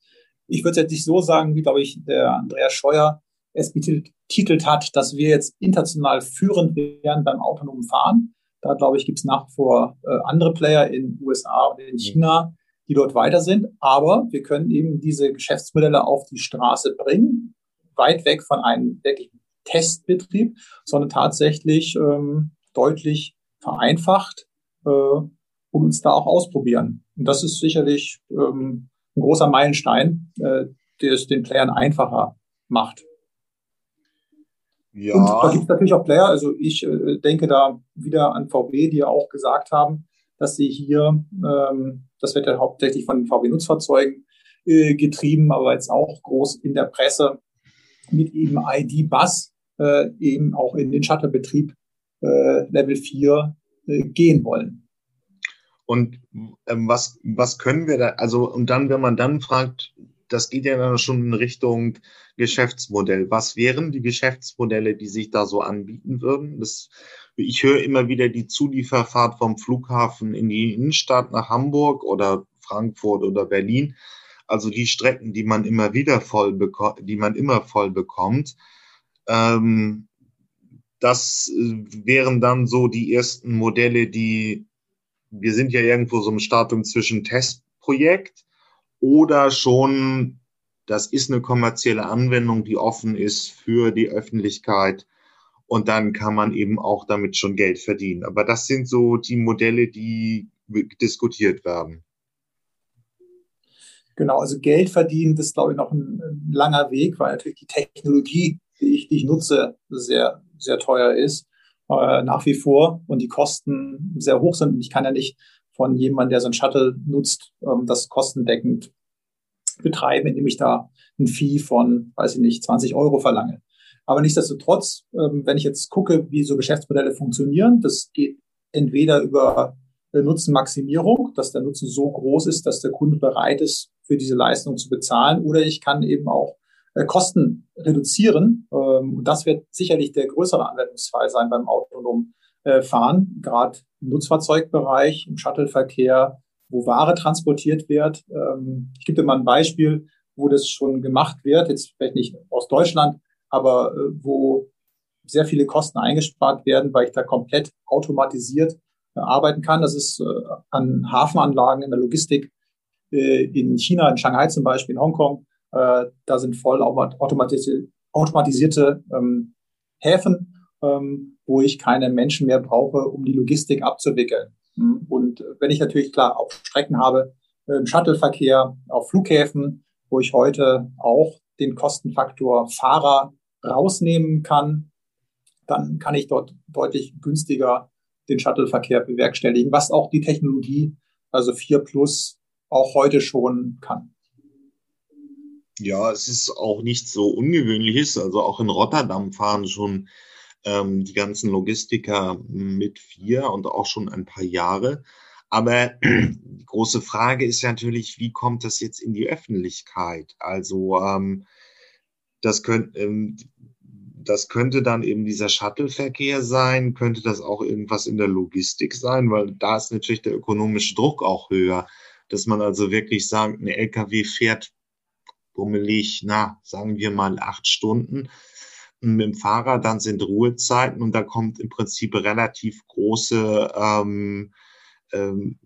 Speaker 2: Ich würde es jetzt nicht so sagen, wie, glaube ich, der Andreas Scheuer es betitelt hat, dass wir jetzt international führend wären beim autonomen Fahren. Da, glaube ich, gibt es nach wie vor äh, andere Player in USA und in China, die dort weiter sind. Aber wir können eben diese Geschäftsmodelle auf die Straße bringen, weit weg von einem wirklich Testbetrieb, sondern tatsächlich ähm, deutlich vereinfacht äh, und uns da auch ausprobieren. Und das ist sicherlich ähm, ein großer Meilenstein, äh, der es den Playern einfacher macht. Ja. Und da gibt es natürlich auch Player, also ich äh, denke da wieder an VW, die ja auch gesagt haben, dass sie hier, ähm, das wird ja hauptsächlich von VW-Nutzfahrzeugen äh, getrieben, aber jetzt auch groß in der Presse mit eben ID-Bus äh, eben auch in den Shuttle-Betrieb äh, Level 4 äh, gehen wollen.
Speaker 1: Und ähm, was, was können wir da, also und dann, wenn man dann fragt, das geht ja dann schon in Richtung Geschäftsmodell. Was wären die Geschäftsmodelle, die sich da so anbieten würden? Das, ich höre immer wieder die Zulieferfahrt vom Flughafen in die Innenstadt nach Hamburg oder Frankfurt oder Berlin. Also die Strecken, die man immer wieder voll bekommt, die man immer voll bekommt. Ähm, das äh, wären dann so die ersten Modelle, die wir sind ja irgendwo so im Stadium zwischen Testprojekt oder schon, das ist eine kommerzielle Anwendung, die offen ist für die Öffentlichkeit und dann kann man eben auch damit schon Geld verdienen. Aber das sind so die Modelle, die diskutiert werden.
Speaker 2: Genau, also Geld verdienen, das ist, glaube ich, noch ein, ein langer Weg, weil natürlich die Technologie die ich, die ich nutze, sehr, sehr teuer ist, äh, nach wie vor und die Kosten sehr hoch sind. Und ich kann ja nicht von jemandem, der so ein Shuttle nutzt, ähm, das kostendeckend betreiben, indem ich da ein Fee von, weiß ich nicht, 20 Euro verlange. Aber nichtsdestotrotz, ähm, wenn ich jetzt gucke, wie so Geschäftsmodelle funktionieren, das geht entweder über Nutzenmaximierung, dass der Nutzen so groß ist, dass der Kunde bereit ist, für diese Leistung zu bezahlen, oder ich kann eben auch äh, Kosten reduzieren. Ähm, und das wird sicherlich der größere Anwendungsfall sein beim autonomen äh, Fahren, gerade im Nutzfahrzeugbereich, im Shuttleverkehr, wo Ware transportiert wird. Ähm, ich gebe dir mal ein Beispiel, wo das schon gemacht wird, jetzt vielleicht nicht aus Deutschland, aber äh, wo sehr viele Kosten eingespart werden, weil ich da komplett automatisiert arbeiten kann. Das ist an Hafenanlagen in der Logistik in China, in Shanghai zum Beispiel, in Hongkong, äh, da sind voll automatisierte, automatisierte ähm, Häfen, ähm, wo ich keine Menschen mehr brauche, um die Logistik abzuwickeln. Mhm. Und wenn ich natürlich klar auch Strecken habe, äh, im Shuttleverkehr, auf Flughäfen, wo ich heute auch den Kostenfaktor Fahrer rausnehmen kann, dann kann ich dort deutlich günstiger den Shuttleverkehr bewerkstelligen, was auch die Technologie, also 4 Plus, auch heute schon kann.
Speaker 1: Ja, es ist auch nicht so ungewöhnliches. Also auch in Rotterdam fahren schon ähm, die ganzen Logistiker mit vier und auch schon ein paar Jahre. Aber die große Frage ist ja natürlich, wie kommt das jetzt in die Öffentlichkeit? Also ähm, das, könnt, ähm, das könnte dann eben dieser Shuttle-Verkehr sein, könnte das auch irgendwas in der Logistik sein, weil da ist natürlich der ökonomische Druck auch höher, dass man also wirklich sagt, ein LKW fährt bummelig, na, sagen wir mal acht Stunden mit dem Fahrrad, dann sind Ruhezeiten und da kommt im Prinzip relativ große, ähm, ähm,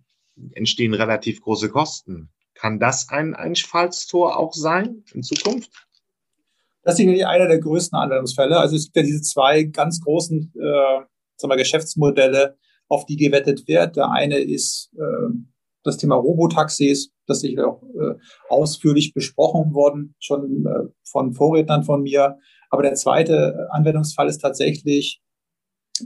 Speaker 1: entstehen relativ große Kosten. Kann das ein Einfallstor auch sein in Zukunft?
Speaker 2: Das ist sicherlich einer der größten Anwendungsfälle. Also es gibt ja diese zwei ganz großen äh, sagen wir, Geschäftsmodelle, auf die gewettet wird. Der eine ist äh, das Thema Robotaxis, das ist auch äh, ausführlich besprochen worden, schon äh, von Vorrednern von mir. Aber der zweite Anwendungsfall ist tatsächlich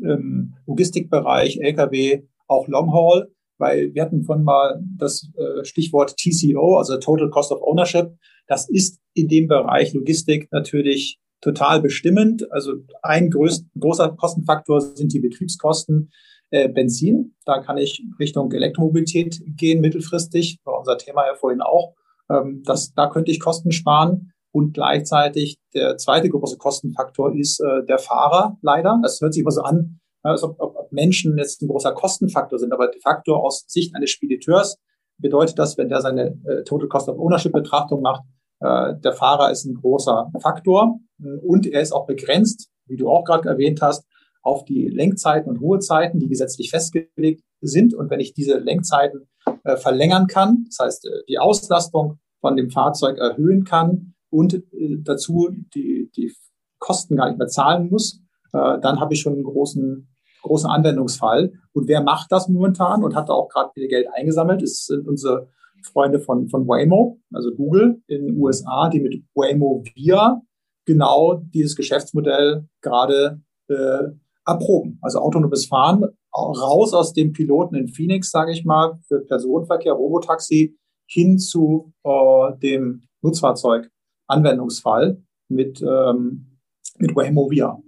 Speaker 2: im Logistikbereich, Lkw, auch Longhaul, weil wir hatten von mal das äh, Stichwort TCO, also Total Cost of Ownership. Das ist in dem Bereich Logistik natürlich total bestimmend. Also ein größ, großer Kostenfaktor sind die Betriebskosten. Äh, Benzin, da kann ich Richtung Elektromobilität gehen mittelfristig, war unser Thema ja vorhin auch. Ähm, das, da könnte ich Kosten sparen. Und gleichzeitig der zweite große Kostenfaktor ist äh, der Fahrer leider. Das hört sich immer so an, als ob, ob Menschen jetzt ein großer Kostenfaktor sind. Aber de facto aus Sicht eines Spediteurs bedeutet das, wenn der seine äh, Total Cost of Ownership Betrachtung macht, äh, der Fahrer ist ein großer Faktor und er ist auch begrenzt, wie du auch gerade erwähnt hast, auf die Lenkzeiten und Ruhezeiten, die gesetzlich festgelegt sind. Und wenn ich diese Lenkzeiten äh, verlängern kann, das heißt, äh, die Auslastung von dem Fahrzeug erhöhen kann, und äh, dazu die, die Kosten gar nicht mehr zahlen muss, äh, dann habe ich schon einen großen, großen Anwendungsfall. Und wer macht das momentan und hat da auch gerade viel Geld eingesammelt? Es sind unsere Freunde von, von Waymo, also Google in den USA, die mit Waymo Via genau dieses Geschäftsmodell gerade äh, erproben. Also autonomes Fahren raus aus dem Piloten in Phoenix, sage ich mal, für Personenverkehr, Robotaxi hin zu äh, dem Nutzfahrzeug Anwendungsfall mit, ähm, mit Waymo VR.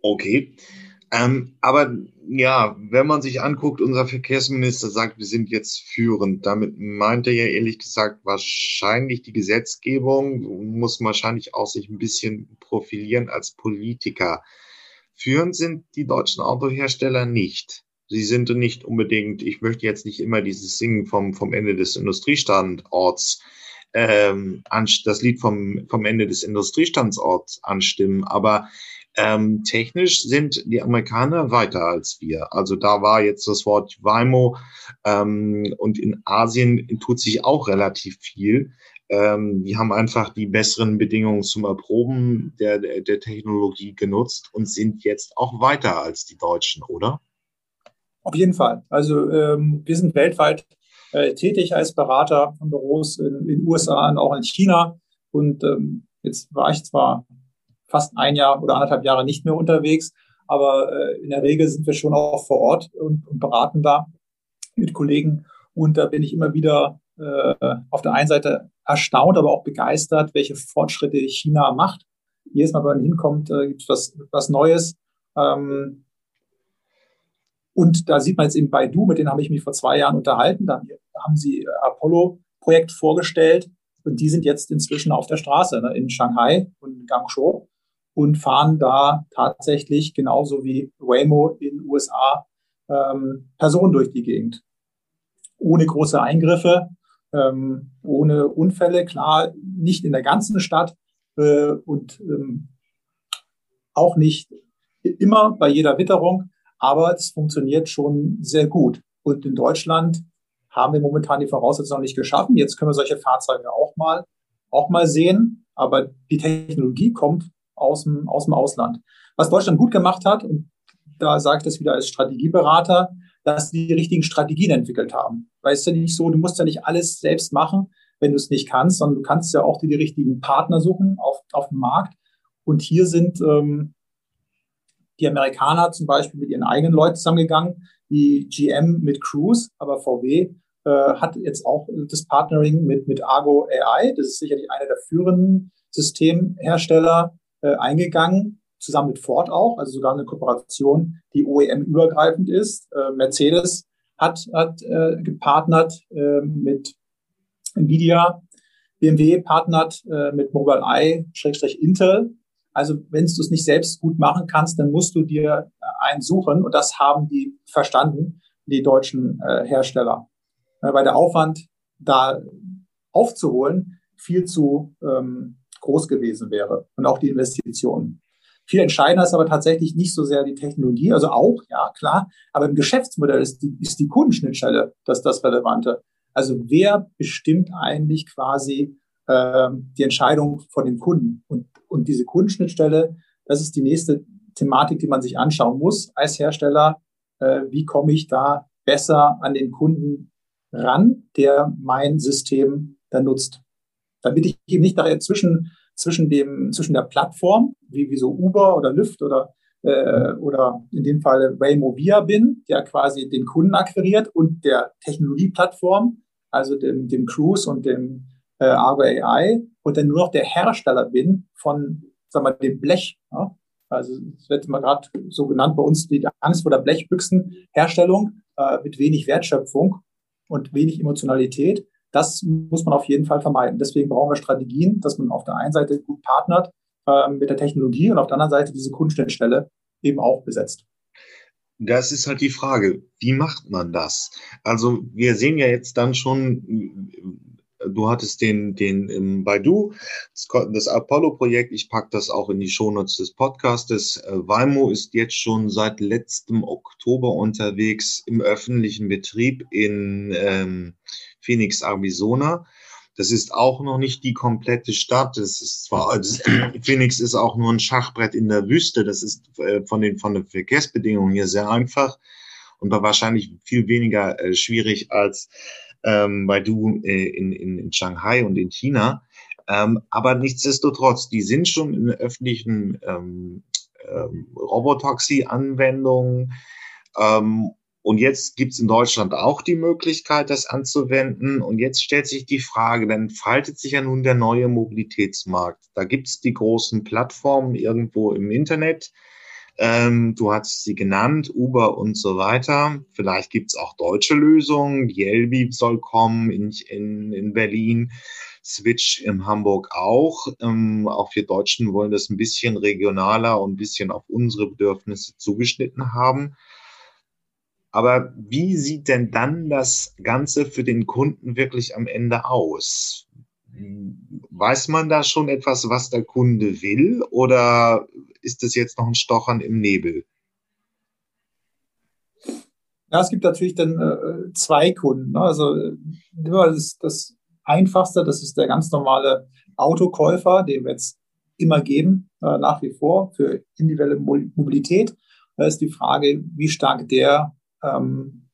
Speaker 1: Okay. Ähm, aber ja, wenn man sich anguckt, unser Verkehrsminister sagt, wir sind jetzt führend. Damit meint er ja ehrlich gesagt wahrscheinlich die Gesetzgebung, muss wahrscheinlich auch sich ein bisschen profilieren als Politiker. Führend sind die deutschen Autohersteller nicht. Sie sind nicht unbedingt, ich möchte jetzt nicht immer dieses Singen vom, vom Ende des Industriestandorts ähm, das Lied vom, vom Ende des Industriestandsorts anstimmen. Aber ähm, technisch sind die Amerikaner weiter als wir. Also da war jetzt das Wort Waymo ähm, und in Asien tut sich auch relativ viel. Ähm, die haben einfach die besseren Bedingungen zum Erproben der, der, der Technologie genutzt und sind jetzt auch weiter als die Deutschen, oder?
Speaker 2: Auf jeden Fall. Also ähm, wir sind weltweit äh, tätig als Berater von Büros in den USA und auch in China. Und ähm, jetzt war ich zwar fast ein Jahr oder anderthalb Jahre nicht mehr unterwegs, aber äh, in der Regel sind wir schon auch vor Ort und, und beraten da mit Kollegen. Und da bin ich immer wieder äh, auf der einen Seite erstaunt, aber auch begeistert, welche Fortschritte China macht. Jedes Mal, wenn man hinkommt, äh, gibt es was, was Neues. Ähm, und da sieht man jetzt eben bei Du, mit denen habe ich mich vor zwei Jahren unterhalten. Da haben sie Apollo-Projekt vorgestellt und die sind jetzt inzwischen auf der Straße ne, in Shanghai und in Guangzhou und fahren da tatsächlich genauso wie Waymo in den USA ähm, Personen durch die Gegend. Ohne große Eingriffe, ähm, ohne Unfälle, klar, nicht in der ganzen Stadt äh, und ähm, auch nicht immer bei jeder Witterung, aber es funktioniert schon sehr gut. Und in Deutschland haben wir momentan die Voraussetzungen noch nicht geschaffen. Jetzt können wir solche Fahrzeuge auch mal, auch mal sehen. Aber die Technologie kommt aus dem, aus dem Ausland. Was Deutschland gut gemacht hat, und da sage ich das wieder als Strategieberater, dass sie die richtigen Strategien entwickelt haben. Weil es ist ja nicht so, du musst ja nicht alles selbst machen, wenn du es nicht kannst, sondern du kannst ja auch die, die richtigen Partner suchen auf, auf dem Markt. Und hier sind ähm, die Amerikaner zum Beispiel mit ihren eigenen Leuten zusammengegangen, wie GM mit Cruise, aber VW äh, hat jetzt auch das Partnering mit, mit Argo AI, das ist sicherlich einer der führenden Systemhersteller, äh, eingegangen, zusammen mit Ford auch, also sogar eine Kooperation, die OEM-übergreifend ist. Äh, Mercedes hat, hat äh, gepartnert äh, mit Nvidia, BMW partnert äh, mit Mobileye, Schrägstrich Intel. Also wenn du es nicht selbst gut machen kannst, dann musst du dir einen suchen und das haben die verstanden, die deutschen äh, Hersteller. Äh, weil der Aufwand da aufzuholen viel zu ähm, groß gewesen wäre und auch die Investitionen. Viel entscheidender ist aber tatsächlich nicht so sehr die Technologie, also auch, ja, klar, aber im Geschäftsmodell ist die, ist die Kundenschnittstelle das, das Relevante. Also wer bestimmt eigentlich quasi äh, die Entscheidung von dem Kunden? Und, und diese Kundenschnittstelle, das ist die nächste Thematik, die man sich anschauen muss als Hersteller. Äh, wie komme ich da besser an den Kunden ran, der mein System dann nutzt? damit ich eben nicht nachher zwischen, zwischen, dem, zwischen der Plattform, wie, wie so Uber oder Lyft oder, äh, oder in dem Fall Waymo Via bin, der quasi den Kunden akquiriert und der Technologieplattform, also dem, dem Cruise und dem äh, Argo AI und dann nur noch der Hersteller bin von, sagen wir, dem Blech. Ja? Also es wird immer gerade so genannt bei uns die Angst vor der Blechbüchsenherstellung äh, mit wenig Wertschöpfung und wenig Emotionalität. Das muss man auf jeden Fall vermeiden. Deswegen brauchen wir Strategien, dass man auf der einen Seite gut partnert äh, mit der Technologie und auf der anderen Seite diese Kundenschnittstelle eben auch besetzt.
Speaker 1: Das ist halt die Frage, wie macht man das? Also wir sehen ja jetzt dann schon, du hattest den, den im Baidu, das Apollo-Projekt, ich packe das auch in die Shownotes des Podcastes. Äh, Waymo ist jetzt schon seit letztem Oktober unterwegs im öffentlichen Betrieb in ähm, Phoenix, Arizona. Das ist auch noch nicht die komplette Stadt. Das ist zwar, das, [CLEARS THROAT] Phoenix ist auch nur ein Schachbrett in der Wüste. Das ist äh, von den, von den Verkehrsbedingungen hier sehr einfach und war wahrscheinlich viel weniger äh, schwierig als ähm, bei du äh, in, in, in Shanghai und in China. Ähm, aber nichtsdestotrotz, die sind schon in öffentlichen ähm, ähm, Robotaxi-Anwendungen ähm, und jetzt gibt es in Deutschland auch die Möglichkeit, das anzuwenden. Und jetzt stellt sich die Frage, dann faltet sich ja nun der neue Mobilitätsmarkt. Da gibt es die großen Plattformen irgendwo im Internet. Ähm, du hast sie genannt, Uber und so weiter. Vielleicht gibt es auch deutsche Lösungen. Elbi soll kommen in, in, in Berlin. Switch in Hamburg auch. Ähm, auch wir Deutschen wollen das ein bisschen regionaler und ein bisschen auf unsere Bedürfnisse zugeschnitten haben. Aber wie sieht denn dann das Ganze für den Kunden wirklich am Ende aus? Weiß man da schon etwas, was der Kunde will, oder ist es jetzt noch ein Stochern im Nebel?
Speaker 2: Ja, es gibt natürlich dann äh, zwei Kunden. Ne? Also das, das Einfachste, das ist der ganz normale Autokäufer, den wir jetzt immer geben, äh, nach wie vor für individuelle Mobilität. Da ist die Frage, wie stark der ähm,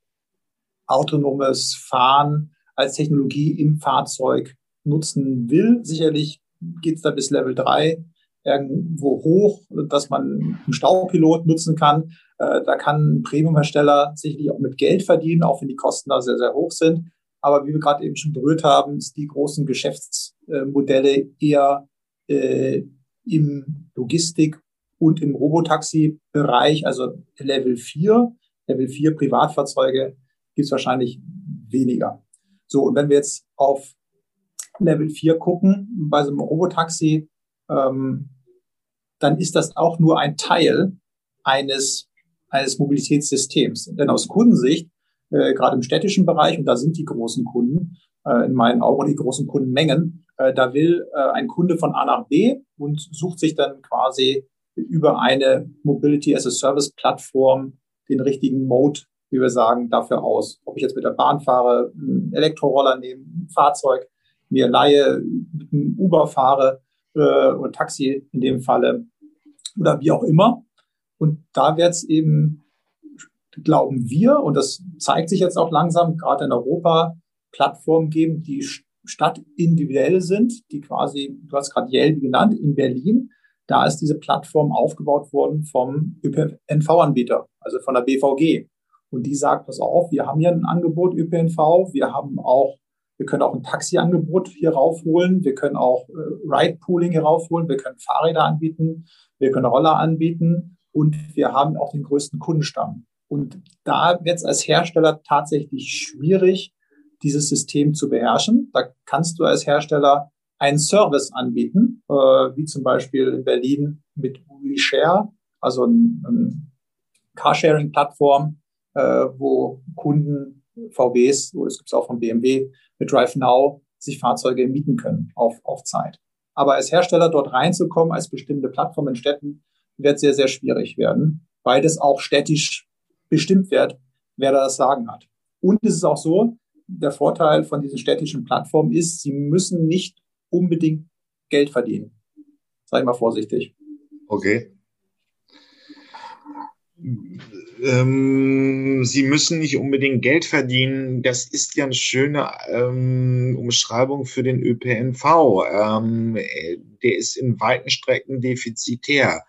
Speaker 2: autonomes Fahren als Technologie im Fahrzeug nutzen will. Sicherlich geht es da bis Level 3 irgendwo hoch, dass man einen Staupilot nutzen kann. Äh, da kann ein Premiumhersteller sicherlich auch mit Geld verdienen, auch wenn die Kosten da sehr, sehr hoch sind. Aber wie wir gerade eben schon berührt haben, ist die großen Geschäftsmodelle eher äh, im Logistik- und im Robotaxi-Bereich, also Level 4. Level 4 Privatfahrzeuge gibt es wahrscheinlich weniger. So, und wenn wir jetzt auf Level 4 gucken, bei so einem Robotaxi, ähm, dann ist das auch nur ein Teil eines, eines Mobilitätssystems. Denn aus Kundensicht, äh, gerade im städtischen Bereich, und da sind die großen Kunden, äh, in meinen Augen die großen Kundenmengen, äh, da will äh, ein Kunde von A nach B und sucht sich dann quasi über eine Mobility as a Service Plattform den richtigen Mode, wie wir sagen, dafür aus. Ob ich jetzt mit der Bahn fahre, einen Elektroroller nehme, ein Fahrzeug, mir leihe, mit einem Uber fahre äh, oder Taxi in dem Falle oder wie auch immer. Und da wird es eben, glauben wir, und das zeigt sich jetzt auch langsam, gerade in Europa, Plattformen geben, die stadtindividuell sind, die quasi, du hast gerade Yelby genannt, in Berlin, da ist diese Plattform aufgebaut worden vom ÖPNV-Anbieter, also von der BVG. und die sagt, pass auf, wir haben hier ein Angebot ÖPNV, wir haben auch, wir können auch ein Taxiangebot hier raufholen, wir können auch äh, Ride-Pooling hier raufholen, wir können Fahrräder anbieten, wir können Roller anbieten und wir haben auch den größten Kundenstamm. Und da wird es als Hersteller tatsächlich schwierig, dieses System zu beherrschen. Da kannst du als Hersteller einen Service anbieten, äh, wie zum Beispiel in Berlin mit WeShare, also ein, ein Carsharing-Plattform, äh, wo Kunden VWs, es gibt es auch von BMW, mit DriveNow sich Fahrzeuge mieten können auf, auf Zeit. Aber als Hersteller dort reinzukommen, als bestimmte Plattform in Städten, wird sehr, sehr schwierig werden, weil das auch städtisch bestimmt wird, wer da das Sagen hat. Und es ist auch so, der Vorteil von diesen städtischen Plattformen ist, sie müssen nicht unbedingt Geld verdienen. Ich mal vorsichtig.
Speaker 1: Okay. Ähm, sie müssen nicht unbedingt Geld verdienen. Das ist ja eine schöne ähm, Umschreibung für den ÖPNV. Ähm, der ist in weiten Strecken defizitär.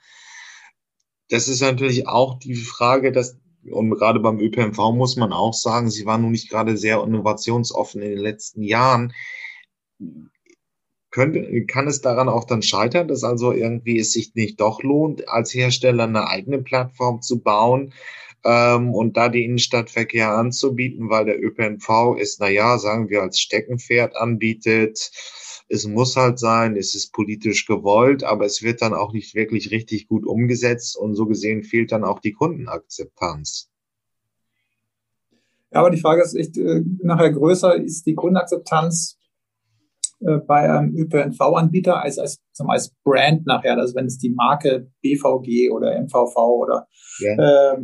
Speaker 1: Das ist natürlich auch die Frage, dass und gerade beim ÖPNV muss man auch sagen, sie waren nun nicht gerade sehr innovationsoffen in den letzten Jahren. Könnte, kann es daran auch dann scheitern, dass also irgendwie es sich nicht doch lohnt, als Hersteller eine eigene Plattform zu bauen ähm, und da die Innenstadtverkehr anzubieten, weil der ÖPNV ist, naja, sagen wir, als Steckenpferd anbietet. Es muss halt sein, es ist politisch gewollt, aber es wird dann auch nicht wirklich richtig gut umgesetzt und so gesehen fehlt dann auch die Kundenakzeptanz.
Speaker 2: Ja, aber die Frage ist echt äh, nachher größer, ist die Kundenakzeptanz äh, bei einem ÖPNV-Anbieter als, als, als Brand nachher, also wenn es die Marke BVG oder MVV oder ja. äh,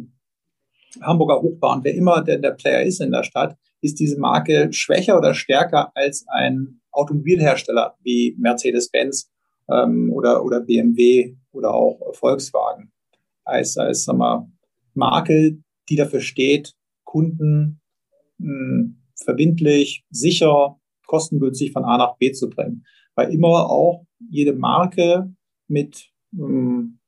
Speaker 2: Hamburger Hochbahn, wer immer der, der Player ist in der Stadt, ist diese Marke schwächer oder stärker als ein Automobilhersteller wie Mercedes-Benz ähm, oder, oder BMW oder auch Volkswagen. Als, als sagen wir, Marke, die dafür steht, Kunden mh, hm, verbindlich, sicher, kostengünstig von A nach B zu bringen. Weil immer auch jede Marke mit mh, hm,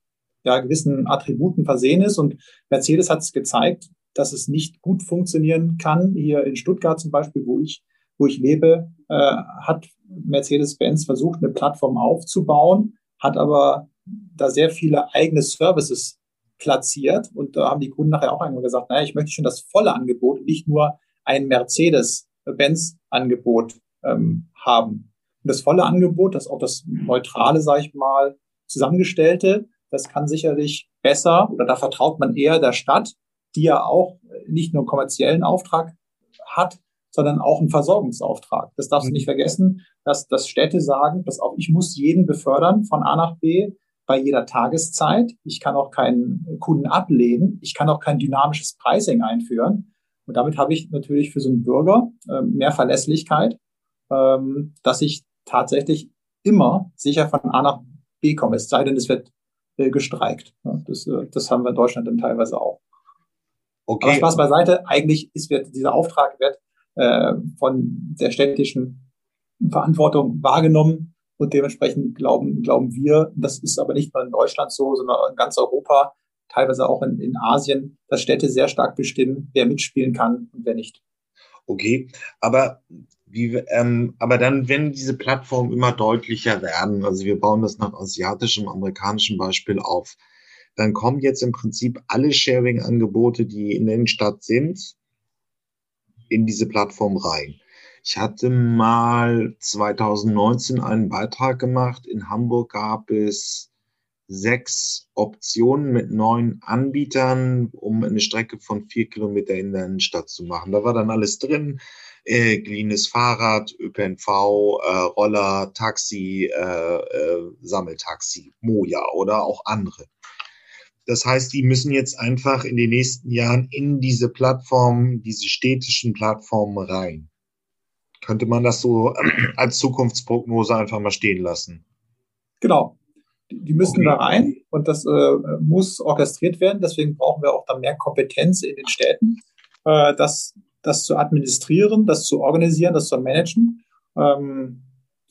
Speaker 2: ja, gewissen Attributen versehen ist. Und Mercedes hat es gezeigt, dass es nicht gut funktionieren kann. Hier in Stuttgart zum Beispiel, wo ich, wo ich lebe, äh, hat Mercedes-Benz versucht, eine Plattform aufzubauen, hat aber da sehr viele eigene Services platziert. Und da haben die Kunden nachher auch einmal gesagt, naja, ich möchte schon das volle Angebot, nicht nur ein Mercedes-Benz-Angebot ähm, haben. Und das volle Angebot, das auch das neutrale, sage ich mal, zusammengestellte, das kann sicherlich besser oder da vertraut man eher der Stadt, die ja auch nicht nur einen kommerziellen Auftrag hat, sondern auch einen Versorgungsauftrag. Das darfst du nicht mhm. vergessen, dass, dass Städte sagen, dass auch ich muss jeden befördern von A nach B bei jeder Tageszeit. Ich kann auch keinen Kunden ablehnen. Ich kann auch kein dynamisches Pricing einführen. Und damit habe ich natürlich für so einen Bürger äh, mehr Verlässlichkeit, ähm, dass ich tatsächlich immer sicher von A nach B komme. Es sei denn, es wird äh, gestreikt. Ja, das, äh, das haben wir in Deutschland dann teilweise auch. Okay. Aber Spaß beiseite, eigentlich ist wird, dieser Auftrag wird äh, von der städtischen Verantwortung wahrgenommen und dementsprechend glauben, glauben wir, das ist aber nicht nur in Deutschland so, sondern in ganz Europa, teilweise auch in, in Asien, dass Städte sehr stark bestimmen, wer mitspielen kann und wer nicht.
Speaker 1: Okay, aber wie, ähm, aber dann, wenn diese Plattformen immer deutlicher werden, also wir bauen das nach asiatischem, amerikanischem Beispiel auf, dann kommen jetzt im Prinzip alle Sharing-Angebote, die in der Innenstadt sind, in diese Plattform rein. Ich hatte mal 2019 einen Beitrag gemacht. In Hamburg gab es sechs Optionen mit neun Anbietern, um eine Strecke von vier Kilometer in der Innenstadt zu machen. Da war dann alles drin. Äh, geliehenes Fahrrad, ÖPNV, äh, Roller, Taxi, äh, äh, Sammeltaxi, Moja oder auch andere. Das heißt, die müssen jetzt einfach in den nächsten Jahren in diese Plattformen, diese städtischen Plattformen rein. Könnte man das so als Zukunftsprognose einfach mal stehen lassen?
Speaker 2: Genau. Die müssen okay. da rein und das äh, muss orchestriert werden. Deswegen brauchen wir auch da mehr Kompetenz in den Städten, äh, das, das zu administrieren, das zu organisieren, das zu managen. Ähm,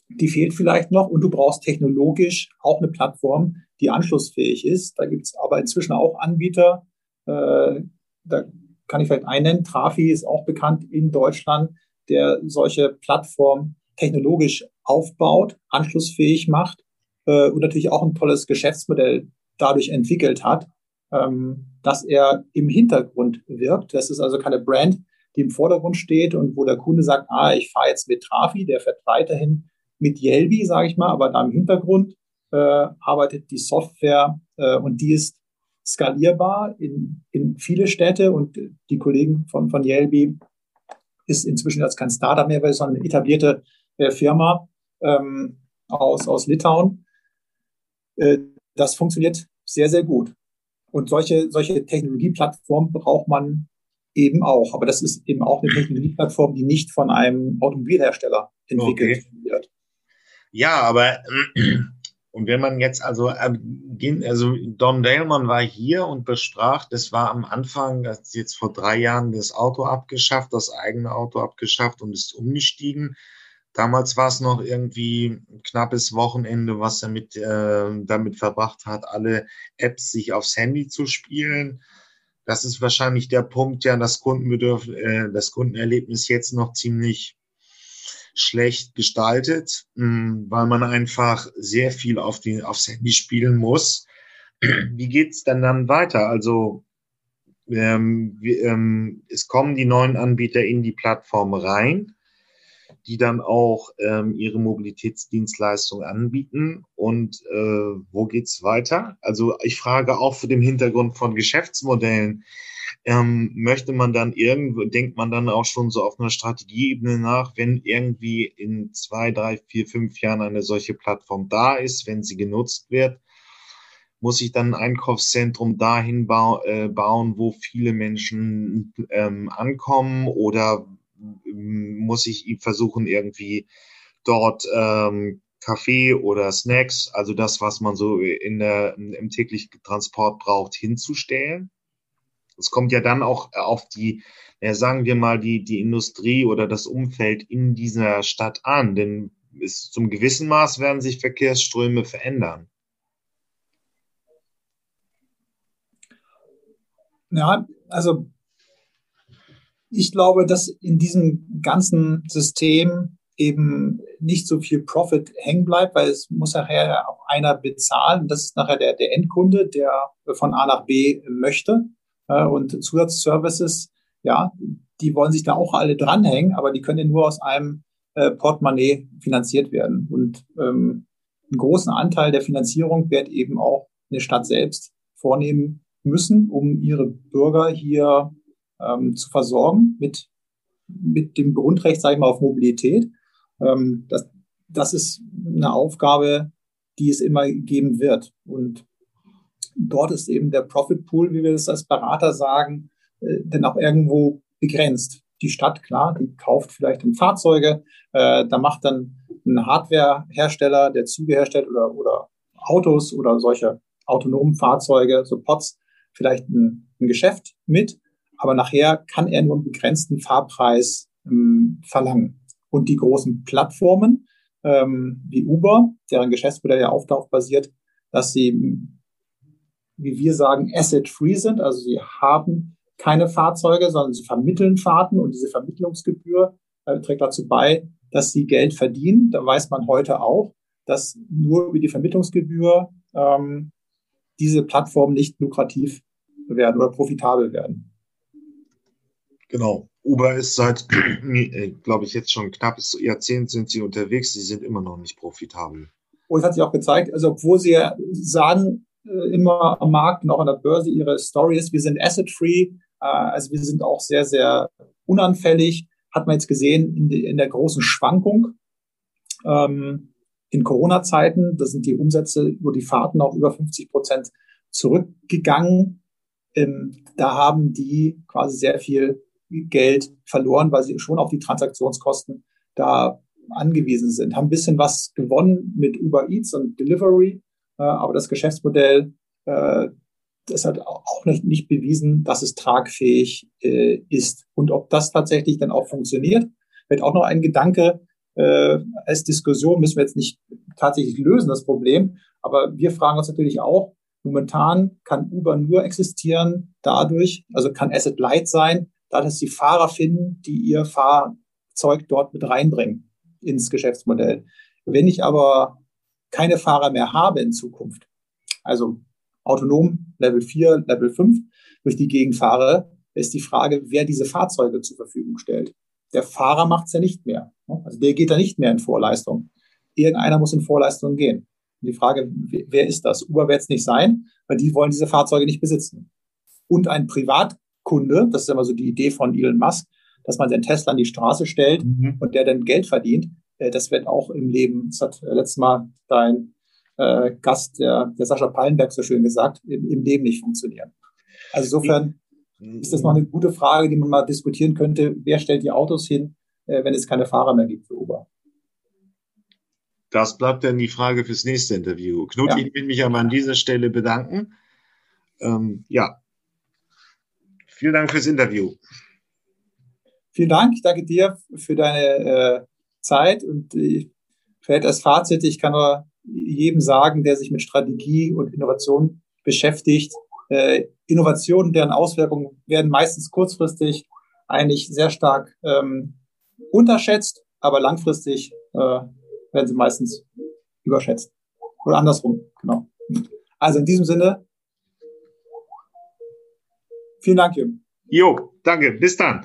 Speaker 2: die fehlt vielleicht noch und du brauchst technologisch auch eine Plattform, die anschlussfähig ist. Da gibt es aber inzwischen auch Anbieter. Äh, da kann ich vielleicht einen Trafi ist auch bekannt in Deutschland, der solche Plattformen technologisch aufbaut, anschlussfähig macht äh, und natürlich auch ein tolles Geschäftsmodell dadurch entwickelt hat, ähm, dass er im Hintergrund wirkt. Das ist also keine Brand, die im Vordergrund steht und wo der Kunde sagt, ah, ich fahre jetzt mit Trafi, der fährt weiterhin mit Yelby, sage ich mal, aber da im Hintergrund äh, arbeitet die Software äh, und die ist skalierbar in, in viele Städte und die Kollegen von, von Yelby ist inzwischen jetzt kein Startup mehr, sondern eine etablierte äh, Firma ähm, aus, aus Litauen. Äh, das funktioniert sehr, sehr gut. Und solche, solche Technologieplattformen braucht man eben auch. Aber das ist eben auch eine Technologieplattform, die nicht von einem Automobilhersteller entwickelt okay. wird.
Speaker 1: Ja, aber und wenn man jetzt also, also Don Daleman war hier und besprach, das war am Anfang, das jetzt vor drei Jahren das Auto abgeschafft, das eigene Auto abgeschafft und ist umgestiegen. Damals war es noch irgendwie ein knappes Wochenende, was er mit, äh, damit verbracht hat, alle Apps sich aufs Handy zu spielen. Das ist wahrscheinlich der Punkt, ja, das Kundenbedürf, äh, das Kundenerlebnis jetzt noch ziemlich schlecht gestaltet, mh, hm, weil man einfach sehr viel auf die, aufs Handy spielen muss. Wie geht's denn dann weiter? Also ähm, wie, ähm, es kommen die neuen Anbieter in die Plattform rein die dann auch ähm, ihre Mobilitätsdienstleistung anbieten. Und äh, wo geht's weiter? Also ich frage auch für den Hintergrund von Geschäftsmodellen. Ähm, möchte man dann irgendwo, denkt man dann auch schon so auf einer Strategieebene nach, wenn irgendwie in zwei, drei, vier, fünf Jahren eine solche Plattform da ist, wenn sie genutzt wird, muss ich dann ein Einkaufszentrum dahin bau, äh, bauen, wo viele Menschen ähm, ankommen oder muss ich versuchen, irgendwie dort ähm, Kaffee oder Snacks, also das, was man so in der, im täglichen Transport braucht, hinzustellen. Es kommt ja dann auch auf die, ja, sagen wir mal, die, die Industrie oder das Umfeld in dieser Stadt an, denn bis zum gewissen Maß werden sich Verkehrsströme verändern.
Speaker 2: Ja, also ich glaube, dass in diesem ganzen System eben nicht so viel Profit hängen bleibt, weil es muss nachher auch einer bezahlen. Das ist nachher der, der Endkunde, der von A nach B möchte. Und Zusatzservices, ja, die wollen sich da auch alle dranhängen, aber die können ja nur aus einem äh, Portemonnaie finanziert werden. Und ähm, einen großen Anteil der Finanzierung wird eben auch eine Stadt selbst vornehmen müssen, um ihre Bürger hier ähm, zu versorgen mit, mit dem Grundrecht, sage ich mal, auf Mobilität. Ähm, das, das ist eine Aufgabe, die es immer geben wird. Und dort ist eben der Profit Pool, wie wir das als Berater sagen, äh, denn auch irgendwo begrenzt. Die Stadt, klar, die kauft vielleicht Fahrzeuge, äh, da macht dann ein Hardwarehersteller, der Züge herstellt oder, oder Autos oder solche autonomen Fahrzeuge, so Pots, vielleicht ein, ein Geschäft mit aber nachher kann er nur einen begrenzten Fahrpreis ähm, verlangen. Und die großen Plattformen ähm, wie Uber, deren Geschäftsmodell ja auch darauf basiert, dass sie, wie wir sagen, asset-free sind, also sie haben keine Fahrzeuge, sondern sie vermitteln Fahrten und diese Vermittlungsgebühr äh, trägt dazu bei, dass sie Geld verdienen. Da weiß man heute auch, dass nur über die Vermittlungsgebühr ähm, diese Plattformen nicht lukrativ werden oder profitabel werden.
Speaker 1: Genau. Uber ist seit, [CLEARS THROAT] äh, glaube ich, jetzt schon knappes Jahrzehnt sind sie unterwegs. Sie sind immer noch nicht profitabel.
Speaker 2: Und es hat sich auch gezeigt, also obwohl sie ja sagen, äh, immer am Markt und auch an der Börse ihre Story ist, wir sind asset-free, äh, also wir sind auch sehr, sehr unanfällig, hat man jetzt gesehen in, in der großen Schwankung. Ähm, in Corona-Zeiten, da sind die Umsätze über die Fahrten auch über 50 Prozent zurückgegangen. Ähm, da haben die quasi sehr viel Geld verloren, weil sie schon auf die Transaktionskosten da angewiesen sind. Haben ein bisschen was gewonnen mit Uber Eats und Delivery, äh, aber das Geschäftsmodell, äh, das hat auch nicht, nicht bewiesen, dass es tragfähig äh, ist. Und ob das tatsächlich dann auch funktioniert, wird auch noch ein Gedanke äh, als Diskussion, müssen wir jetzt nicht tatsächlich lösen, das Problem. Aber wir fragen uns natürlich auch, Momentan kann Uber nur existieren dadurch, also kann Asset Light sein, dadurch, dass die Fahrer finden, die ihr Fahrzeug dort mit reinbringen ins Geschäftsmodell. Wenn ich aber keine Fahrer mehr habe in Zukunft, also autonom Level 4, Level 5 durch die Gegend fahre, ist die Frage, wer diese Fahrzeuge zur Verfügung stellt. Der Fahrer macht es ja nicht mehr. Also der geht da nicht mehr in Vorleistung. Irgendeiner muss in Vorleistung gehen. Und die Frage, wer ist das? Uber wird es nicht sein, weil die wollen diese Fahrzeuge nicht besitzen. Und ein Privatkunde, das ist immer so die Idee von Elon Musk, dass man seinen Tesla an die Straße stellt mhm. und der dann Geld verdient, äh, das wird auch im Leben, das hat letztes Mal dein äh, Gast, der, der Sascha Pallenberg so schön gesagt, im, im Leben nicht funktionieren. Also insofern ist das noch eine gute Frage, die man mal diskutieren könnte. Wer stellt die Autos hin, äh, wenn es keine Fahrer mehr gibt für Uber?
Speaker 1: Das bleibt dann die Frage fürs nächste Interview. Knut, ja. ich will mich aber an dieser Stelle bedanken. Ähm, ja, vielen Dank fürs Interview.
Speaker 2: Vielen Dank. Ich danke dir für deine äh, Zeit und vielleicht als Fazit, ich kann nur jedem sagen, der sich mit Strategie und Innovation beschäftigt, äh, Innovationen, deren Auswirkungen werden meistens kurzfristig eigentlich sehr stark ähm, unterschätzt, aber langfristig äh, werden sie meistens überschätzt. Oder andersrum, genau. Also in diesem Sinne, vielen Dank, Jürgen.
Speaker 1: Jo, danke. Bis dann.